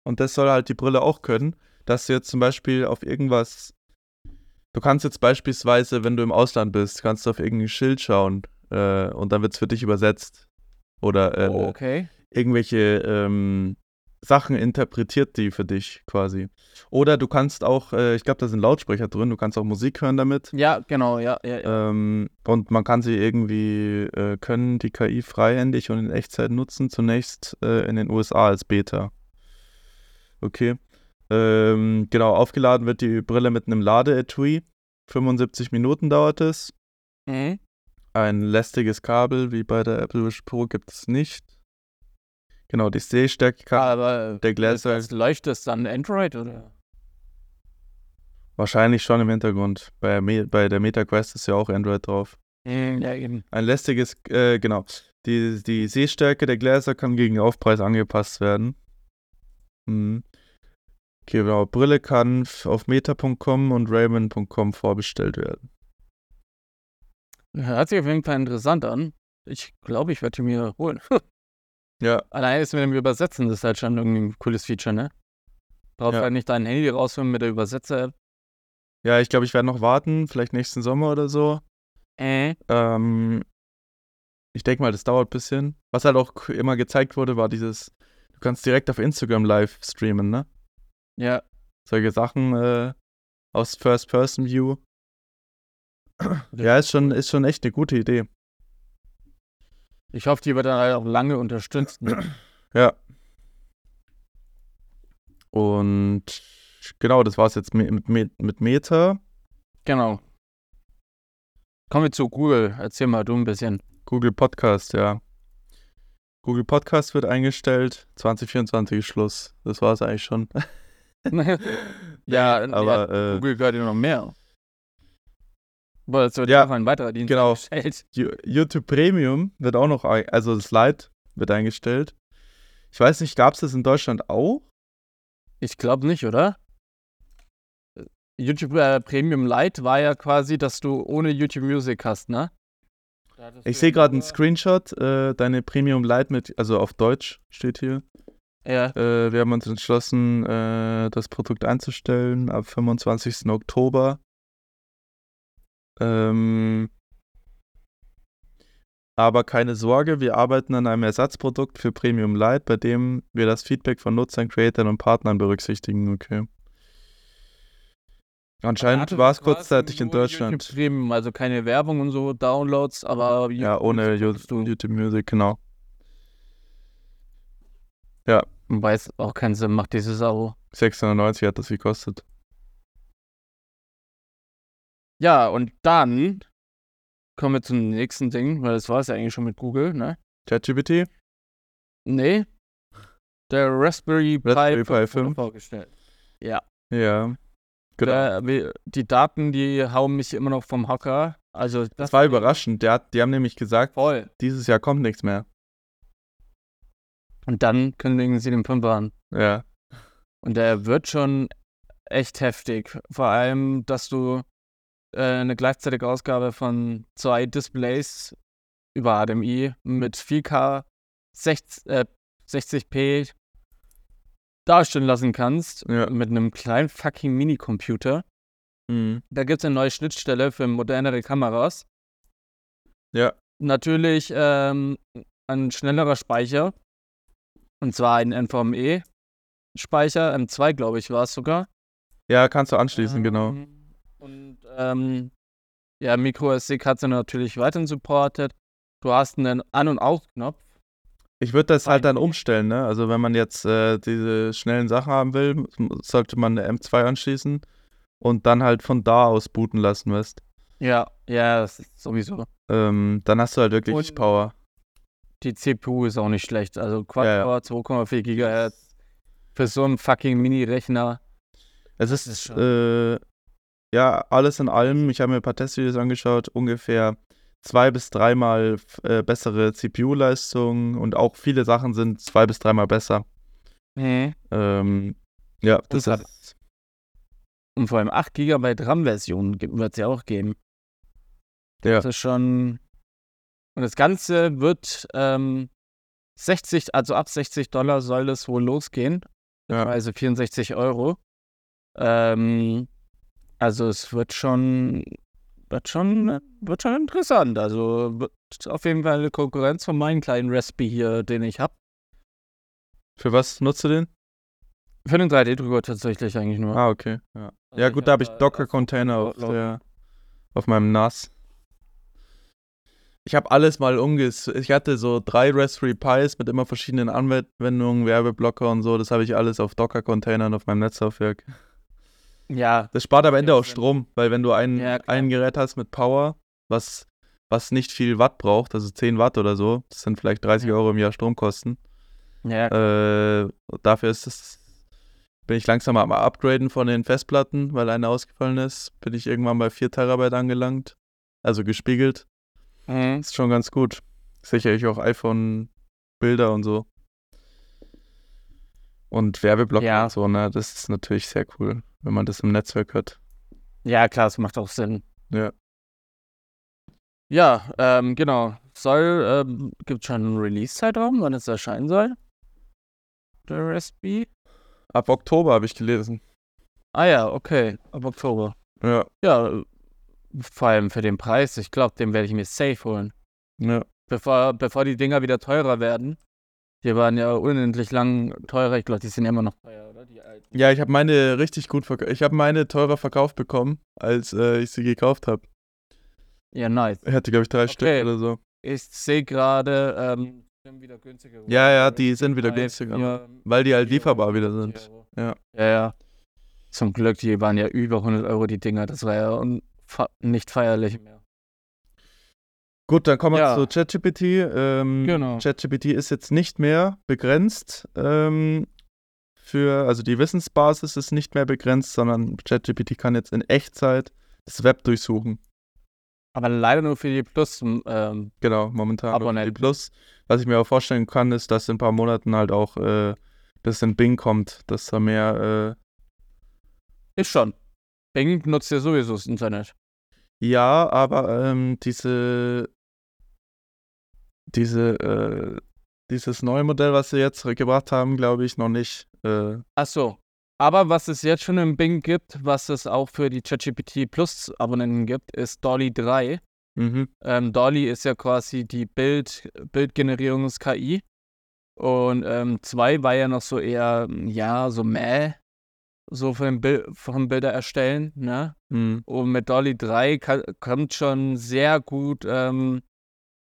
und das soll halt die Brille auch können, dass du jetzt zum Beispiel auf irgendwas, du kannst jetzt beispielsweise, wenn du im Ausland bist, kannst du auf irgendein Schild schauen äh, und dann wird es für dich übersetzt. Oder äh, oh, okay. irgendwelche ähm, Sachen interpretiert die für dich quasi. Oder du kannst auch, äh, ich glaube, da sind Lautsprecher drin, du kannst auch Musik hören damit. Ja, genau, ja, ja, ja. Ähm, und man kann sie irgendwie, äh, können die KI freihändig und in Echtzeit nutzen, zunächst äh, in den USA als Beta. Okay. Ähm, genau, aufgeladen wird die Brille mit einem Ladeetui. 75 Minuten dauert es. Mhm. Ein lästiges Kabel wie bei der Apple Vision Pro gibt es nicht. Genau, die Sehstärke Aber der Gläser leuchtet das dann Android oder? wahrscheinlich schon im Hintergrund. Bei, bei der Meta Quest ist ja auch Android drauf. Mhm, ja, eben. Ein lästiges, äh, genau. Die, die Sehstärke der Gläser kann gegen Aufpreis angepasst werden. Mhm. Okay, genau. Brille kann auf meta.com und Raymond.com vorbestellt werden. Hört sich auf jeden Fall interessant an. Ich glaube, ich werde die mir holen. Ja, Allein ist mit dem Übersetzen, das ist halt schon irgendwie ein cooles Feature, ne? Brauchst Ja. halt nicht dein Handy rausholen mit der Übersetzer-App. ja, ich glaube, ich werde noch warten, vielleicht nächsten Sommer oder so. Äh. Ähm, ich denke mal, das dauert ein bisschen. Was halt auch immer gezeigt wurde, war dieses, kannst direkt auf Instagram live streamen, ne? Ja. Solche Sachen äh, aus First-Person-View. Ja, ist schon, ist schon echt eine gute Idee. Ich hoffe, die wird dann halt auch lange unterstützt. Ne? Ja. Und genau, das war's jetzt mit, mit, mit Meta. genau. Kommen wir zu Google. Erzähl mal du ein bisschen. Google Podcast, ja. Google Podcast wird eingestellt. 2024 ist Schluss. Das war's eigentlich schon. ja, aber ja, äh, Google gehört ja noch mehr. Aber es wird Ja, auch ein weiterer Dienst genau. eingestellt. YouTube Premium wird auch noch, also das Lite wird eingestellt. Ich weiß nicht, gab's das in Deutschland auch? Ich glaube nicht, oder? YouTube äh, Premium Lite war ja quasi, dass du ohne YouTube Music hast, ne? Ich sehe gerade einen Screenshot, äh, deine Premium Lite mit, also auf Deutsch steht hier. Ja, Äh, wir haben uns entschlossen, äh, das Produkt einzustellen ab 25. Oktober. Ähm, aber keine Sorge, wir arbeiten an einem Ersatzprodukt für Premium Lite, bei dem wir das Feedback von Nutzern, Creators und Partnern berücksichtigen. Okay. Anscheinend war es kurzzeitig in Deutschland. YouTube Premium, also keine Werbung und so, Downloads, aber Ja, ohne YouTube YouTube. YouTube Music, genau. Wobei es auch keinen Sinn macht, dieses Abo. 690 hat das gekostet. Ja, und dann kommen wir zum nächsten Ding, weil das war es ja eigentlich schon mit Google, ne? ChatGPT? Nee. Der Raspberry Pi, Raspberry Pi 5 wurde 5. vorgestellt. Ja. Ja. Genau. Der, wir- die Daten, die hauen mich immer noch vom Hocker. Also das, Das war überraschend. Der hat, die haben nämlich gesagt, voll. dieses Jahr kommt nichts mehr. Und dann kündigen sie den Fünfer an. Ja. Und der wird schon echt heftig. Vor allem, dass du äh, eine gleichzeitige Ausgabe von zwei Displays über HDMI mit 4K 60, äh, 60p darstellen lassen kannst. Ja. Mit einem kleinen fucking Minicomputer. Mhm. Da gibt es eine neue Schnittstelle für modernere Kameras. Ja. Natürlich ähm, ein schnellerer Speicher. Und zwar ein NVMe-Speicher, M2, glaube ich, war es sogar. Ja, kannst du anschließen, genau. Ähm, Und ähm, ja, MicroSD-Karte natürlich weiterhin supported. Du hast einen An- und Aus-Knopf. Ich würde das halt dann umstellen, ne? Also wenn man jetzt äh, diese schnellen Sachen haben will, sollte man eine M2 anschließen und dann halt von da aus booten lassen, weißt Ja, ja, das ist sowieso. ähm, Dann hast du halt wirklich Und- Power. Die CPU ist auch nicht schlecht. Also Ja, ja. Quad-Core, 2,4 GHz. Für so einen fucking Mini-Rechner. Es ist, ist schon- äh, ja, alles in allem, ich habe mir ein paar Testvideos angeschaut, ungefähr zwei bis dreimal äh, bessere CPU-Leistung und auch viele Sachen sind zwei bis dreimal besser. Ähm, ja, das hat- ist, Und vor allem 8 GB RAM-Version wird es ja auch geben. Ja. Das ist schon. Und das Ganze wird ähm, 60, also ab 60 Dollar soll es wohl losgehen. Ja. Also 64 Euro. Ähm, also es wird schon, wird schon, wird schon interessant. Also wird auf jeden Fall eine Konkurrenz von meinem kleinen Raspberry hier, den ich habe. für was nutzt du den? Für den 3D-Drucker tatsächlich eigentlich nur. Ah, okay. Ja, Also ja gut, da habe ich Docker-Container auf, der, auf meinem NAS. Ich habe alles mal umges... Ich hatte so drei Raspberry Pis mit immer verschiedenen Anwendungen, Werbeblocker und so. Das habe ich alles auf Docker-Containern auf meinem Netzlaufwerk. Ja, Das spart am Ende auch Strom, weil wenn du ein, Ja, ein Gerät hast mit Power, was, was nicht viel Watt braucht, also 10 Watt oder so, das sind vielleicht 30 Ja. Euro im Jahr Stromkosten. ja, Äh, dafür ist es, bin ich langsam am Upgraden von den Festplatten, weil eine ausgefallen ist. Bin ich irgendwann bei 4 Terabyte angelangt. Also gespiegelt. mhm. Ist schon ganz gut. Sicherlich auch iPhone-Bilder und so. Und Werbeblock Ja. und so, ne? Das ist natürlich sehr cool, wenn man das im Netzwerk hat. ja, klar, es macht auch Sinn. Ja. Ja, ähm, genau. Soll, ähm, gibt schon einen Release-Zeitraum, wann es erscheinen soll? Der Raspberry? Ab Oktober habe ich gelesen. Ah ja, okay, ab Oktober. Ja. Ja, vor allem für den Preis. Ich glaube, den werde ich mir safe holen. Ja. Bevor, bevor die Dinger wieder teurer werden. Die waren ja unendlich lang teurer. Ich glaube, die sind immer noch teuer, oder? Die alten. Ja, ich habe meine richtig gut verkauft. Ich habe meine teurer verkauft bekommen, als äh, ich sie gekauft habe. Ja, nice. Ich hatte, glaube ich, drei Okay. Stück oder so. Ich sehe gerade, ähm, sind wieder günstiger geworden. Ja, ja, die sind wieder günstiger. vier, Weil die halt lieferbar wieder 50 sind. Ja. Ja, ja. Zum Glück, die waren ja über 100 Euro, die Dinger. Das war ja nicht feierlich mehr. Gut, dann kommen wir Ja. zu ChatGPT. Ähm, Genau. ChatGPT ist jetzt nicht mehr begrenzt. Ähm, für, also die Wissensbasis ist nicht mehr begrenzt, sondern ChatGPT kann jetzt in Echtzeit das Web durchsuchen. Aber leider nur für die Plus. Ähm, Genau, momentan. nur für Die. Plus. Was ich mir auch vorstellen kann, ist, dass in ein paar Monaten halt auch äh, das in Bing kommt, dass da mehr. Äh, ist schon. Bing nutzt ja sowieso das Internet. ja, aber ähm, diese. Diese. Äh, dieses neue Modell, was sie jetzt gebracht haben, glaube ich, noch nicht. Äh, Ach so. Aber was es jetzt schon im Bing gibt, was es auch für die ChatGPT Plus Abonnenten gibt, ist Dolly 3. mhm. Ähm, Dolly ist ja quasi die Bild, Bildgenerierungs-KI. Und ähm, 2 war ja noch so eher, ja, so mäh, so von, Bil von Bilder erstellen, ne? Mhm. Und mit Dolly 3 ka- kommt schon sehr gut ähm,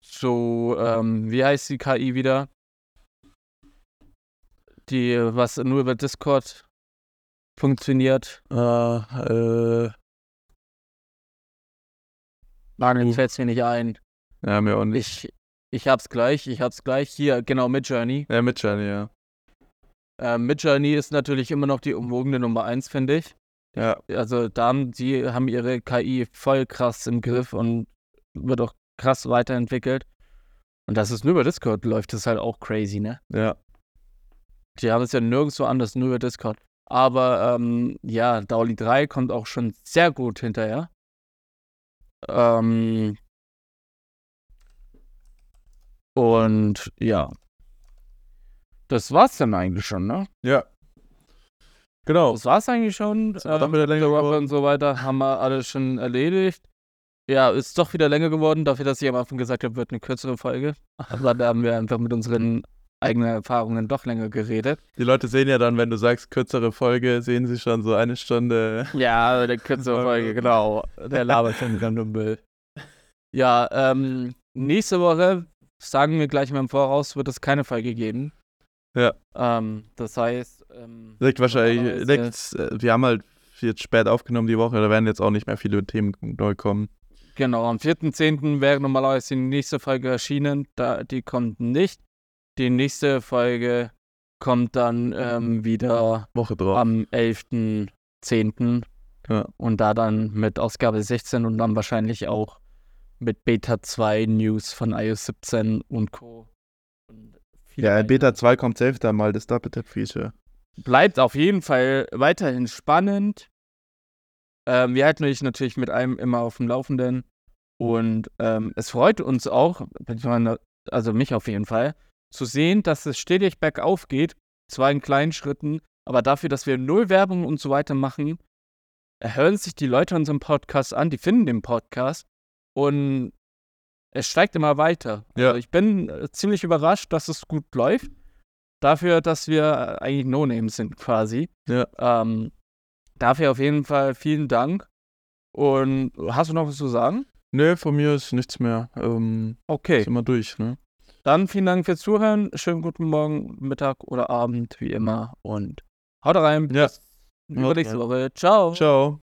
so, ähm, wie heißt die KI wieder? Die, was nur über Discord funktioniert. Äh, äh, Nein, jetzt fällt es mir nicht ein. ja, mir auch nicht. Ich, ich hab's gleich, ich hab's gleich. Hier, genau, Midjourney. Ja, mit Journey, ja. Äh, Midjourney ist natürlich immer noch die umwogene Nummer 1, finde ich. Ja, Also da haben, die haben ihre KI voll krass im Griff und wird auch krass weiterentwickelt. Und dass es nur über Discord läuft, ist halt auch crazy, ne? ja. Die haben es ja nirgendwo anders, nur über Discord. Aber ähm, ja, Dauli 3 kommt auch schon sehr gut hinterher. Ähm, und ja. Das war's dann eigentlich schon, ne? Ja. Genau. Das war's eigentlich schon. Ist doch wieder länger der Woche geworden. und so weiter haben wir alles schon erledigt. Ja, ist doch wieder länger geworden, dafür, dass ich am Anfang gesagt habe, wird eine kürzere Folge. Aber da haben wir einfach mit unseren eigenen Erfahrungen doch länger geredet. Die Leute sehen ja dann, wenn du sagst, kürzere Folge, sehen sie schon so eine Stunde. Ja, eine kürzere Folge, genau. Der labert schon nur Müll. Ja, ähm, nächste Woche, sagen wir gleich mal im Voraus, wird es keine Folge geben. Ja. Ähm, das heißt, ähm, Liegt wahrscheinlich, liegt, äh, wir haben halt jetzt spät aufgenommen die Woche, da werden jetzt auch nicht mehr viele Themen neu kommen. Genau, am 4.10. wäre normalerweise die nächste Folge erschienen. Da, die kommt nicht. Die nächste Folge kommt dann ähm, wieder Woche drauf. am 11.10. Ja. Und da dann mit Ausgabe 16 und dann wahrscheinlich auch mit Beta 2 News von iOS 17 und Co. Und Ja, in. Beta 2 kommt safe dann mal das Double Tap Feature. bleibt auf jeden Fall weiterhin spannend. Ähm, wir halten euch natürlich mit allem immer auf dem Laufenden. Und ähm, es freut uns auch, also mich auf jeden Fall, zu sehen, dass es stetig bergauf geht. Zwar in kleinen Schritten, aber dafür, dass wir null Werbung und so weiter machen, hören sich die Leute unseren Podcast an, die finden den Podcast und es steigt immer weiter. Ja. Also ich bin äh, ziemlich überrascht, dass es gut läuft. dafür, dass wir eigentlich No-Names sind quasi. Ja. Ähm, dafür auf jeden Fall vielen Dank. Und hast du noch was zu sagen? Nee, von mir ist nichts mehr. Ähm, Okay. Ist immer durch, ne? Dann vielen Dank fürs Zuhören. Schönen guten Morgen, Mittag oder Abend, wie immer. Und haut rein. Ja. Bis übernächste Woche. Ciao. Ciao.